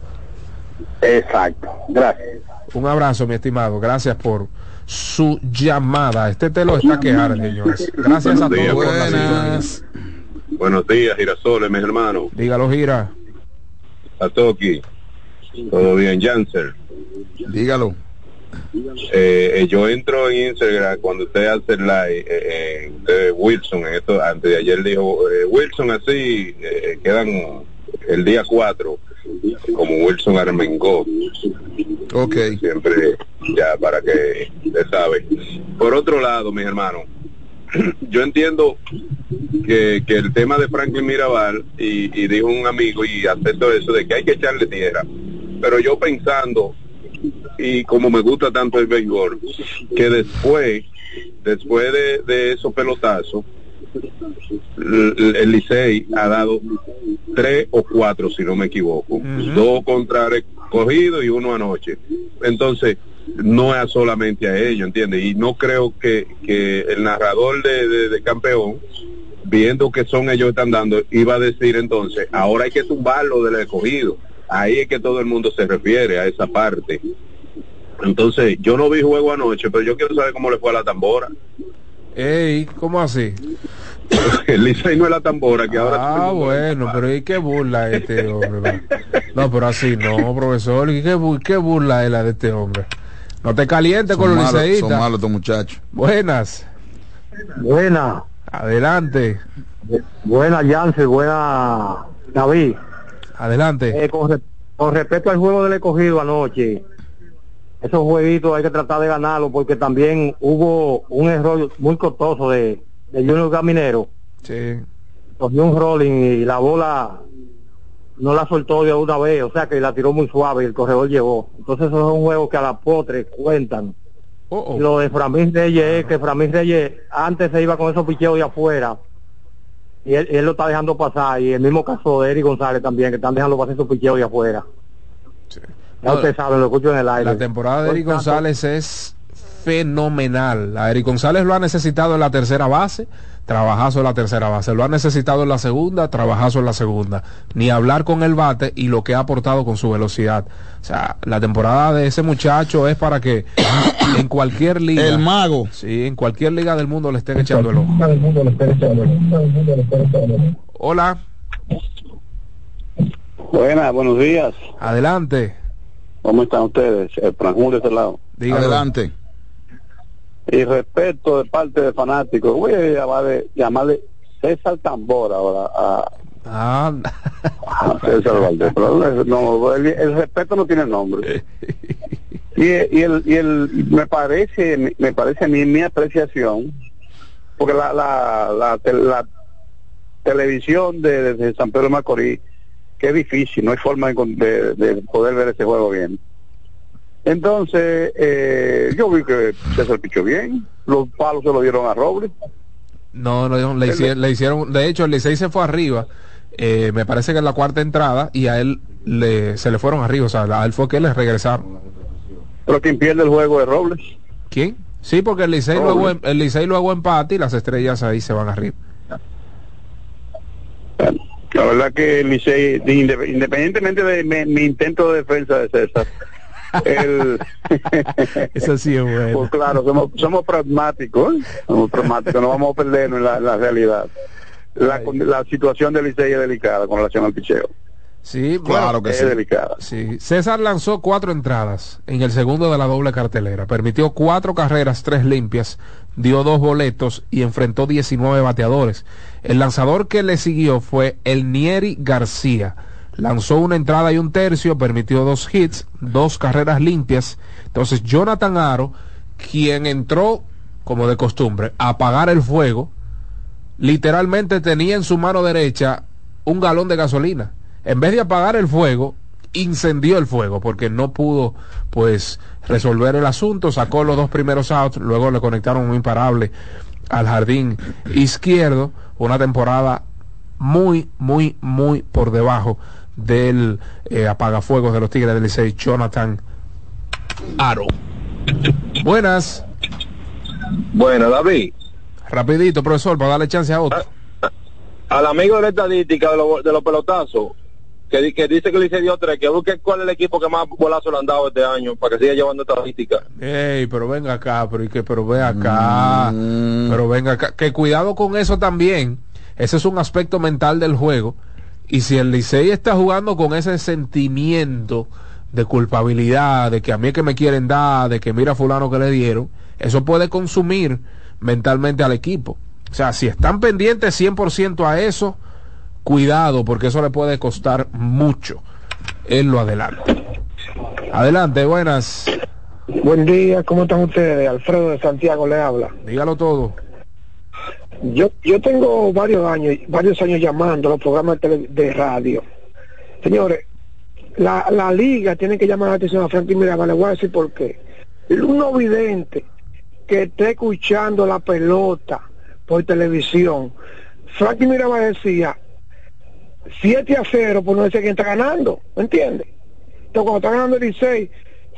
Exacto, gracias. Un abrazo, mi estimado. Gracias por su llamada. Este te lo está quejando, señores. Gracias a Buenos días, todos por la buenas. Buenos días, Girasoles, mis hermanos. Dígalo, Gira. Atoki. Todo bien, Janser. Dígalo. Eh, eh, yo entro en Instagram cuando usted hace el live, eh, eh, usted, Wilson, en esto, antes de ayer dijo, eh, Wilson así, eh, quedan el día 4, como Wilson Armengó. Ok. Siempre, ya, para que usted sabe. Por otro lado, mis hermanos, yo entiendo que, que el tema de Franklin Mirabal, y, y dijo un amigo, y acepto eso, de que hay que echarle tierra. Pero yo pensando, y como me gusta tanto el béisbol, que después, después de, de esos pelotazos, el, el Licey ha dado tres o cuatro, si no me equivoco, dos contra el cogido y uno anoche. Entonces, no es solamente a ellos, ¿entiendes? Y no creo que, que el narrador de, de- de campeón, viendo que son ellos que están dando, iba a decir entonces, ahora hay que tumbarlo del escogido. Ahí es que todo el mundo se refiere a esa parte. Entonces, yo no vi juego anoche, pero yo quiero saber cómo le fue a la tambora. Ey, ¿cómo así? el Licey no es la tambora, que ahora... Ah, bueno, pero ¿y qué burla este hombre? va? No, pero así no, profesor. ¿Y qué, qué burla es la de este hombre? No te calientes con los liceístas. son malos estos muchachos. Buenas. Buena, Adelante. buena Janssen, buena David. Adelante. Eh, con, re- con respecto al juego del escogido anoche, esos jueguitos hay que tratar de ganarlo porque también hubo un error muy costoso de, de Junior Gaminero. Sí. Cogió un rolling y la bola no la soltó de una vez, o sea que la tiró muy suave y el corredor llegó. Entonces esos son juegos que a la potre cuentan. Oh, Y lo de Framil Reyes es que Framil Reyes antes se iba con esos picheos de afuera y él, él lo está dejando pasar y el mismo caso de Eric González también que están dejando pasar esos picheos de afuera. Ya No, ustedes saben, lo escucho en el aire. La temporada de Eric tanto, González es fenomenal. A Eric González lo ha necesitado en la tercera base, trabajazo en la tercera base. Lo ha necesitado en la segunda, trabajazo en la segunda. Ni hablar con el bate y lo que ha aportado con su velocidad. O sea, la temporada de ese muchacho es para que en cualquier liga. El mago. Sí, en cualquier liga del mundo le estén echando el ojo. Hola, Buenas, buenos días. adelante. ¿Cómo están ustedes? El Franjul de este lado. Dígalo. Adelante. Y respeto de parte de fanáticos, voy a llamarle, llamarle César Tambora ahora a, Ah, a César Valdés. Pero no, el, el respeto no tiene nombre. Y, y el, y el, me parece, me parece a mí mi apreciación, porque la, la, la, la televisión de, de San Pedro de Macorís, que es difícil, no hay forma de, poder ver ese juego bien. Entonces, eh, yo vi que César pichó bien, los palos se lo dieron a Robles. No, no, le, hicieron, le hicieron, de hecho el Licey se fue arriba, eh, me parece que en la cuarta entrada y a él le, se le fueron arriba, o sea, a él fue que le regresaron. Pero quien pierde el juego es Robles. ¿Quién? Sí, porque el Licey luego, el Licey luego empate y las estrellas ahí se van arriba. La verdad que Licey, de- inde- independientemente de mi, mi intento de defensa de César, el, Eso sí es bueno. pues claro, somos, somos pragmáticos, ¿eh? somos pragmáticos, no vamos a perdernos en la, en la realidad. La, la situación del Licey es delicada con relación al picheo. Sí, Claro bueno, que Es sí. delicada. Sí, César lanzó cuatro entradas en el segundo de la doble cartelera, permitió cuatro carreras, tres limpias, dio dos boletos y enfrentó 19 bateadores. El lanzador que le siguió fue el Nieri García. Lanzó una entrada y un tercio, permitió dos hits, dos carreras limpias. Entonces Jonathan Aro, quien entró, como de costumbre, a apagar el fuego, literalmente tenía en su mano derecha un galón de gasolina. En vez de apagar el fuego, incendió el fuego porque no pudo pues resolver el asunto, sacó los dos primeros outs, luego le conectaron un imparable al jardín izquierdo, una temporada muy, muy, muy por debajo del eh, apagafuegos de los Tigres del Licey, Jonathan Aro. Buenas. Bueno, David. Rapidito, profesor, para darle chance a otro. Al amigo de la estadística de, los- de los pelotazos, que, que dice que le dio tres, que busque cuál es el equipo que más bolazos le han dado este año, para que siga llevando estadística. Ey, pero venga acá, pero, que, pero ve acá, pero venga acá, que cuidado con eso también, ese es un aspecto mental del juego, y si el Licey está jugando con ese sentimiento de culpabilidad, de que a mí es que me quieren dar, de que mira a fulano que le dieron, eso puede consumir mentalmente al equipo. O sea, si están pendientes 100% a eso, cuidado, porque eso le puede costar mucho en lo adelante. Adelante, buenas. Buen día, ¿cómo están ustedes? Alfredo de Santiago le habla. Dígalo todo. Yo yo tengo varios años, varios años llamando a los programas de, radio. Señores, la, la liga tiene que llamar la atención a Franklin Mirabal, le voy a decir por qué. Un vidente que esté escuchando la pelota por televisión, Franklin Mirabal decía 7 a 0 por no decir quién está ganando, ¿me entiendes? Entonces cuando está ganando el 16,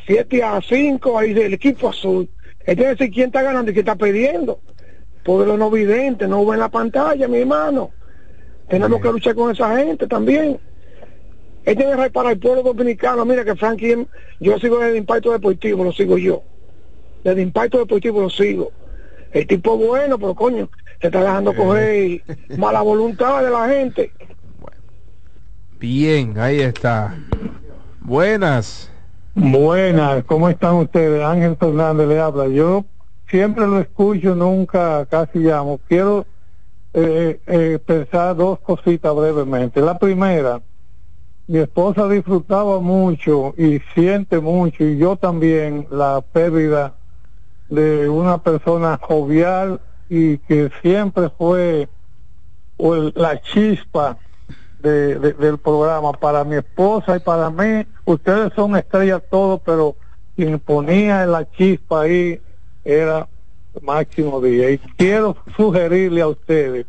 7 a 5, ahí dice el equipo azul. Él tiene que decir quién está ganando y quién está perdiendo. Porque los no videntes no ven la pantalla, mi hermano. Tenemos que luchar con esa gente también. Él tiene que para el pueblo dominicano. Mira que Frankie, yo sigo desde Impacto Deportivo, lo sigo yo. Desde Impacto Deportivo lo sigo. El tipo es bueno, pero coño, se está dejando coger mala voluntad de la gente. Bien, ahí está. Buenas. Buenas, ¿cómo están ustedes? Ángel Fernández le habla. Yo siempre lo escucho, nunca casi llamo. Quiero eh, eh, pensar dos cositas brevemente. La primera, mi esposa disfrutaba mucho y siente mucho, y yo también, la pérdida de una persona jovial y que siempre fue la chispa de- de- del programa para mi esposa y para mí. Ustedes son estrellas todos, pero quien ponía la chispa ahí era Máximo Díaz. Y quiero sugerirle a ustedes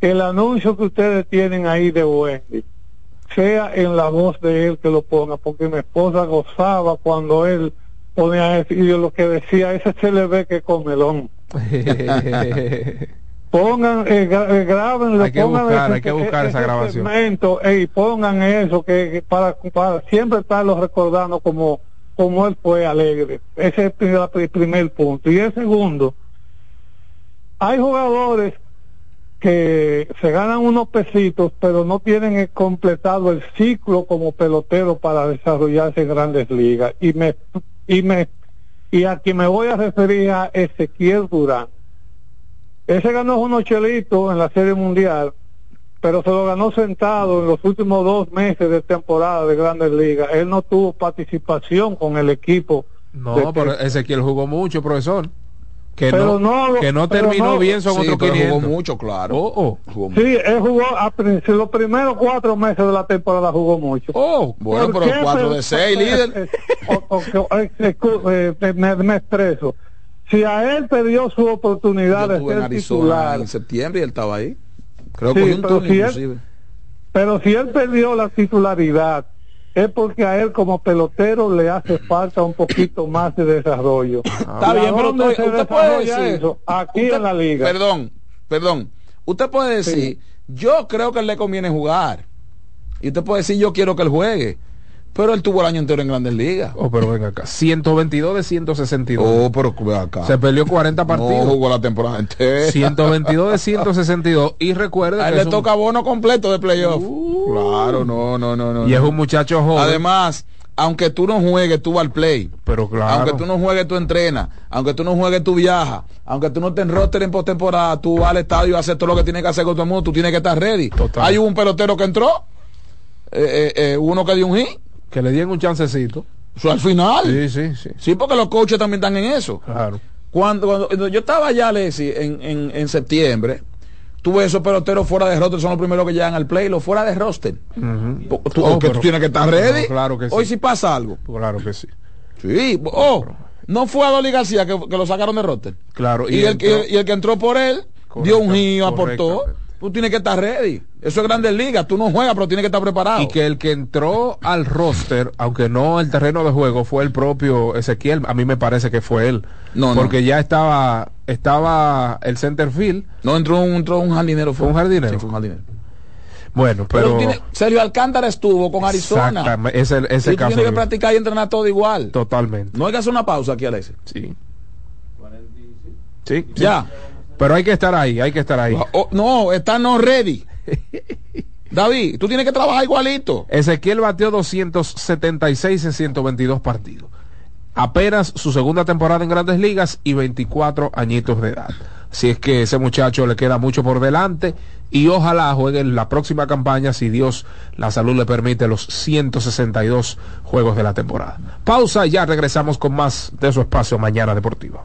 que el anuncio que ustedes tienen ahí de Wendy sea en la voz de él que lo ponga, porque mi esposa gozaba cuando él ponía eso y yo lo que decía, ese se le ve que comelón. pongan, eh, gra- eh, Hay que pongan buscar, ese- hay que buscar esa ese grabación. segmento, ey, pongan eso, que, para, para siempre estarlo recordando como, como él fue alegre. Ese es el pri- primer punto. Y el segundo, hay jugadores que se ganan unos pesitos, pero no tienen completado el ciclo como pelotero para desarrollarse en grandes ligas. Y me, y me, y a quien me voy a referir a Ezequiel Durán. Ese ganó unos chelitos en la Serie Mundial, pero se lo ganó sentado en los últimos dos meses de temporada de Grandes Ligas. Él no tuvo participación con el equipo. No, pero Ezequiel jugó mucho, profesor. Que Pero no, no lo- que no terminó no- bien, son Sí, otros pero 500. jugó mucho, claro. Oh, Jugó Sí, él jugó, a los primeros cuatro meses de la temporada jugó mucho. Oh, Bueno, ¿Por pero cuatro de seis, líder. eh, o- o- o- eh, escu- eh, me, me expreso. Si a él perdió su oportunidad Yo de en ser Arizona titular, en septiembre y él estaba ahí. Creo Sí, que un pero si él- pero si él perdió la titularidad, es porque a él como pelotero le hace falta un poquito más de desarrollo. Está ¿Y a bien, pero dónde usted, se usted puede desarrolla decir. eso? Aquí usted- en la liga. Perdón, perdón. Usted puede decir, yo creo que le conviene jugar. Y usted puede decir, yo quiero que él juegue. Pero él tuvo el año entero en Grandes Ligas. Oh, pero venga acá. 122 de 162. Oh, pero ve acá. Se peleó 40 partidos. No jugó la temporada entera. 122 de 162. Y recuerda A él que le un- toca bono completo de playoff. claro, no, no, no, no. y es un muchacho joven. Además, aunque tú no juegues, tú vas al play. pero claro. Aunque tú no juegues, tú entrenas. Aunque tú no juegues, tú viajas. Aunque tú no te roster en postemporada, tú vas al estadio y haces todo lo que tienes que hacer con todo el mundo. Tú tienes que estar ready. Total. Hay un pelotero que entró, eh, eh, eh, uno que dio un hit. Que le dieron un chancecito. Eso al final. Sí, sí, sí. Sí, porque los coaches también están en eso. Claro. Cuando, cuando yo estaba allá, Leslie, en, en, en septiembre, tuve esos peloteros fuera de roster, son los primeros que llegan al play, los fuera de roster. Tú- Oh, que pero- tú tienes que estar ready. Claro que sí. Hoy si pasa algo. Claro que sí. Sí, oh, no fue a Dolly García que, que lo sacaron de roster. Claro. Y, el, que- y el que entró por él dio un giro, aportó. Tú tienes que estar ready. Eso es Grandes Ligas. Tú no juegas, pero tienes que estar preparado. Y que el que entró al roster, aunque no al terreno de juego, fue el propio Ezequiel. A mí me parece que fue él. No, no. Porque ya estaba estaba el center field. No, entró un, entró un jardinero. Fue un jardinero. Sí, fue un jardinero. Bueno, Pero, pero. tiene- Sergio Alcántara estuvo con Arizona. Exactamente, ese, ese y caso. tienes que practicar y entrenar todo igual. Totalmente. No hay que hacer una pausa aquí, Alexis. Sí, sí. Ya. Pero hay que estar ahí, hay que estar ahí. Oh, no, está no ready. David, tú tienes que trabajar igualito. Ezequiel bateó 276 en 122 partidos. Apenas su segunda temporada en grandes ligas y 24 añitos de edad. Así es que ese muchacho le queda mucho por delante y ojalá juegue en la próxima campaña si Dios la salud le permite los 162 juegos de la temporada. Pausa y ya regresamos con más de su espacio Mañana Deportiva.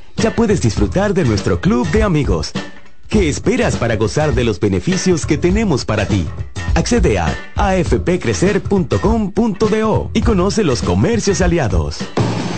ya puedes disfrutar de nuestro club de amigos. ¿Qué esperas para gozar de los beneficios que tenemos para ti? Accede a afpcrecer.com.do y conoce los comercios aliados.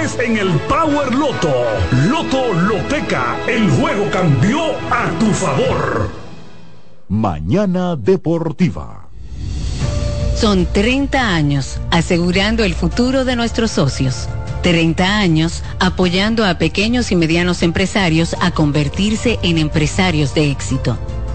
en el Power Loto. Loto Loteca, el juego cambió a tu favor. Mañana Deportiva. Son 30 años asegurando el futuro de nuestros socios. 30 años apoyando a pequeños y medianos empresarios a convertirse en empresarios de éxito.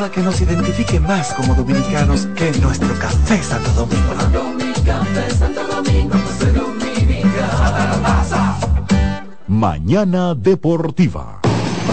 nada que nos identifique más como dominicanos que nuestro café Santo Domingo. Café Santo Domingo. Mañana Deportiva.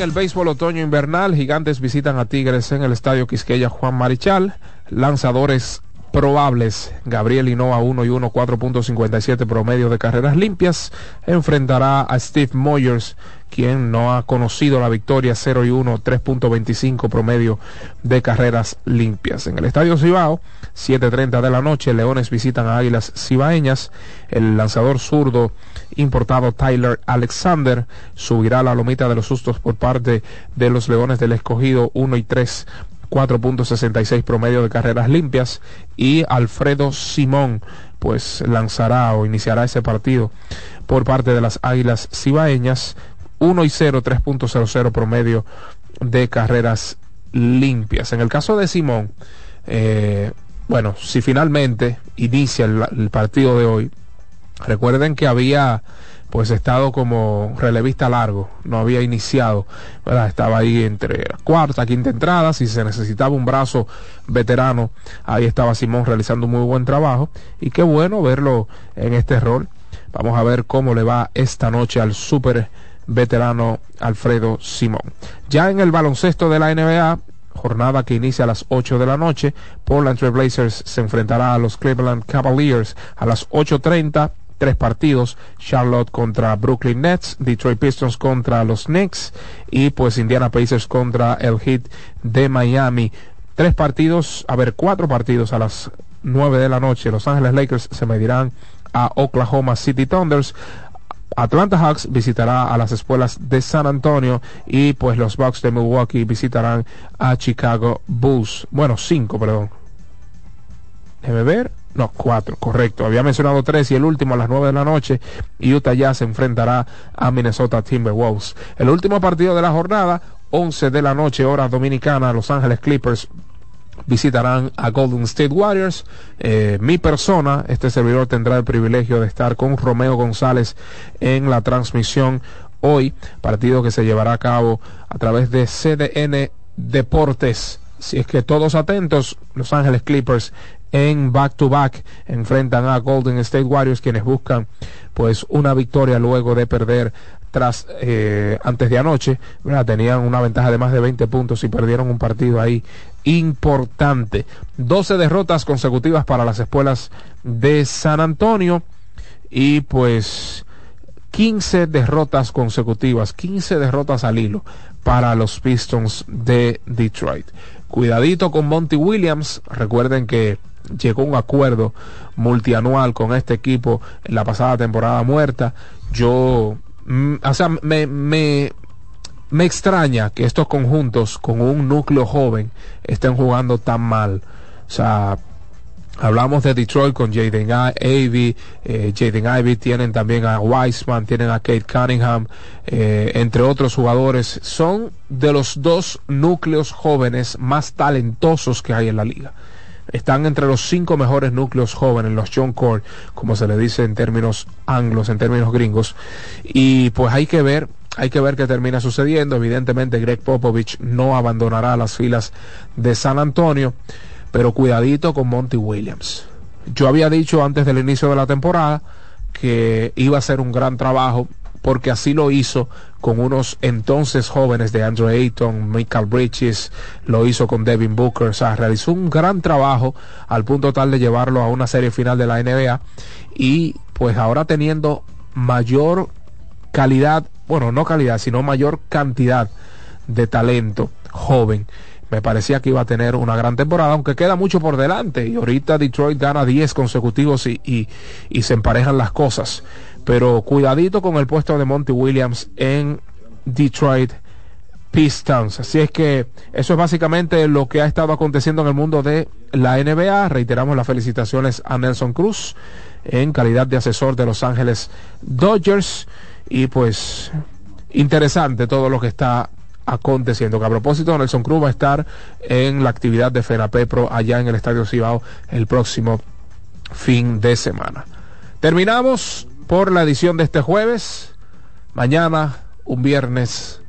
En el béisbol otoño invernal, Gigantes visitan a Tigres en el estadio Quisqueya Juan Marichal. Lanzadores probables, Gabriel Hinoa 1 y 1, 4.57 promedio de carreras limpias. Enfrentará a Steve Moyers, quien no ha conocido la victoria 0 y 1, 3.25 promedio de carreras limpias. En el estadio Cibao, 7.30 de la noche, Leones visitan a Águilas Cibaeñas. El lanzador zurdo importado Tyler Alexander subirá la lomita de los sustos por parte de los Leones del Escogido 1 y 3 4.66 promedio de carreras limpias y Alfredo Simón pues lanzará o iniciará ese partido por parte de las Águilas Cibaeñas 1 y 0 3.00 promedio de carreras limpias. En el caso de Simón, eh, bueno, si finalmente inicia el, el partido de hoy, recuerden que había pues estado como relevista largo, no había iniciado, estaba ahí entre cuarta, quinta entrada, si se necesitaba un brazo veterano, ahí estaba Simón realizando un muy buen trabajo y qué bueno verlo en este rol. Vamos a ver cómo le va esta noche al súper veterano Alfredo Simón. Ya en el baloncesto de la NBA, jornada que inicia a las 8 de la noche, Portland Trail Blazers se enfrentará a los Cleveland Cavaliers a las 8.30 tres partidos, Charlotte contra Brooklyn Nets, Detroit Pistons contra los Knicks y pues Indiana Pacers contra el Heat de Miami. Tres partidos, a ver, cuatro partidos a las nueve de la noche. Los Ángeles Lakers se medirán a Oklahoma City Thunders. Atlanta Hawks visitará a las escuelas de San Antonio y pues los Bucks de Milwaukee visitarán a Chicago Bulls. Bueno, cinco, perdón. Déjeme ver. No, cuatro, correcto. Había mencionado tres y el último a las nueve de la noche. Utah ya se enfrentará a Minnesota Timberwolves. El último partido de la jornada, 11 de la noche, hora dominicana, Los Ángeles Clippers visitarán a Golden State Warriors. Eh, mi persona, este servidor tendrá el privilegio de estar con Romeo González en la transmisión hoy, partido que se llevará a cabo a través de CDN Deportes. Si es que todos atentos, Los Ángeles Clippers en back to back enfrentan a Golden State Warriors quienes buscan pues una victoria luego de perder tras eh, antes de anoche. Tenían una ventaja de más de 20 puntos y perdieron un partido ahí importante. 12 derrotas consecutivas para las escuelas de San Antonio y pues 15 derrotas consecutivas 15 derrotas al hilo para los Pistons de Detroit. Cuidadito con Monty Williams. Recuerden que llegó a un acuerdo multianual con este equipo en la pasada temporada muerta. Yo, mm, o sea, me, me, me extraña que estos conjuntos con un núcleo joven estén jugando tan mal. O sea, Hablamos de Detroit con Jaden Ivy, eh, Jaden Ivy tienen también a Wiseman, tienen a Kate Cunningham, eh, entre otros jugadores. Son de los dos núcleos jóvenes más talentosos que hay en la liga están entre los cinco mejores núcleos jóvenes, los John Core, como se le dice en términos anglos, en términos gringos. Y pues hay que ver, hay que ver qué termina sucediendo. Evidentemente Greg Popovich no abandonará las filas de San Antonio, pero cuidadito con Monty Williams. Yo había dicho antes del inicio de la temporada que iba a ser un gran trabajo porque así lo hizo con unos entonces jóvenes de Andrew Ayton, Michael Bridges, lo hizo con Devin Booker, o sea, realizó un gran trabajo al punto tal de llevarlo a una serie final de la NBA y pues ahora teniendo mayor calidad, bueno, no calidad, sino mayor cantidad de talento joven. Me parecía que iba a tener una gran temporada, aunque queda mucho por delante. Y ahorita Detroit gana 10 consecutivos y, y, y se emparejan las cosas. Pero cuidadito con el puesto de Monty Williams en Detroit Pistons. Así es que eso es básicamente lo que ha estado aconteciendo en el mundo de la NBA. Reiteramos las felicitaciones a Nelson Cruz en calidad de asesor de Los Ángeles Dodgers. Y pues interesante todo lo que está aconteciendo. Que a propósito, Nelson Cruz va a estar en la actividad de FENAPEPRO allá en el Estadio Cibao el próximo fin de semana. Terminamos por la edición de este jueves. Mañana, un viernes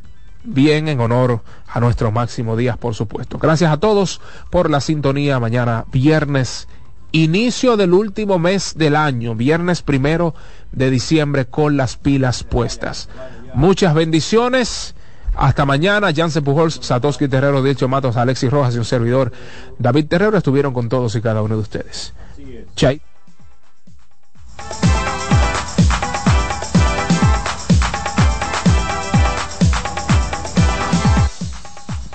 bien en honor a nuestros máximos días, por supuesto. Gracias a todos por la sintonía. Mañana, viernes, inicio del último mes del año, viernes primero de diciembre con las pilas puestas. Muchas bendiciones. Hasta mañana, Jansen Pujols, Satoshi Terrero, Dicho Matos, Alexis Rojas y un servidor, David Terrero, estuvieron con todos y cada uno de ustedes. Chay.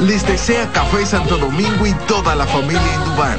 Les desea Café Santo Domingo y toda la familia Indubán.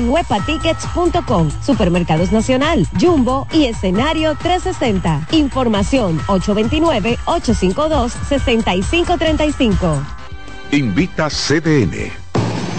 webatickets.com, Supermercados Nacional, Jumbo y escenario 360. Información 829-852-6535. Invita CDN.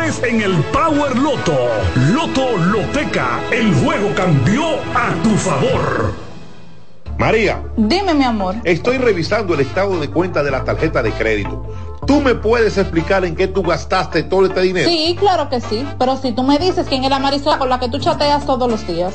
en el Power Loto. Loto Loteca, el juego cambió a tu favor. María, Dime, mi amor. estoy revisando el estado de cuenta de la tarjeta de crédito. ¿Tú me puedes explicar en qué tú gastaste todo este dinero? Sí, claro que sí. Pero si tú me dices quién es la Marisol con la que tú chateas todos los días.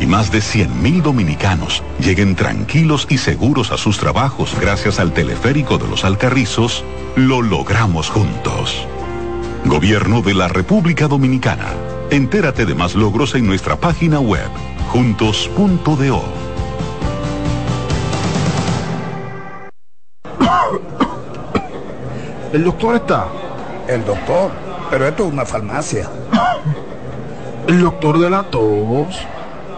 y más de 100.000 dominicanos lleguen tranquilos y seguros a sus trabajos gracias al teleférico de los Alcarrizos, lo logramos juntos. Gobierno de la República Dominicana. Entérate de más logros en nuestra página web, juntos.do. ¿El doctor está? El doctor, pero esto es una farmacia. ¿El doctor de la tos?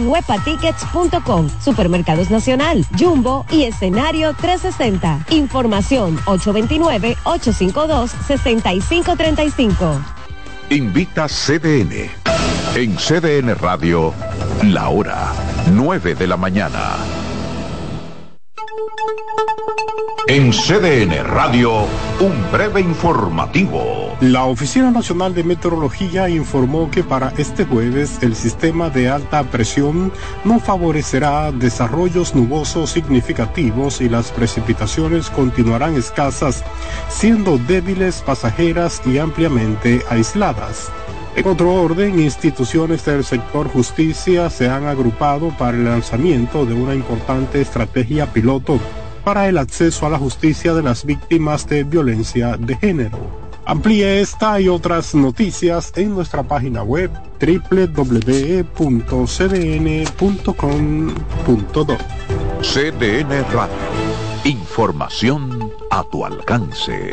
webatickets.com, Supermercados Nacional, Jumbo y Escenario 360. Información 829-852-6535. Invita CDN. En CDN Radio, la hora 9 de la mañana. En CDN Radio, un breve informativo. La Oficina Nacional de Meteorología informó que para este jueves el sistema de alta presión no favorecerá desarrollos nubosos significativos y las precipitaciones continuarán escasas, siendo débiles, pasajeras y ampliamente aisladas. En otro orden, instituciones del sector justicia se han agrupado para el lanzamiento de una importante estrategia piloto para el acceso a la justicia de las víctimas de violencia de género. Amplíe esta y otras noticias en nuestra página web www.cdn.com.do. CDN Radio. Información a tu alcance.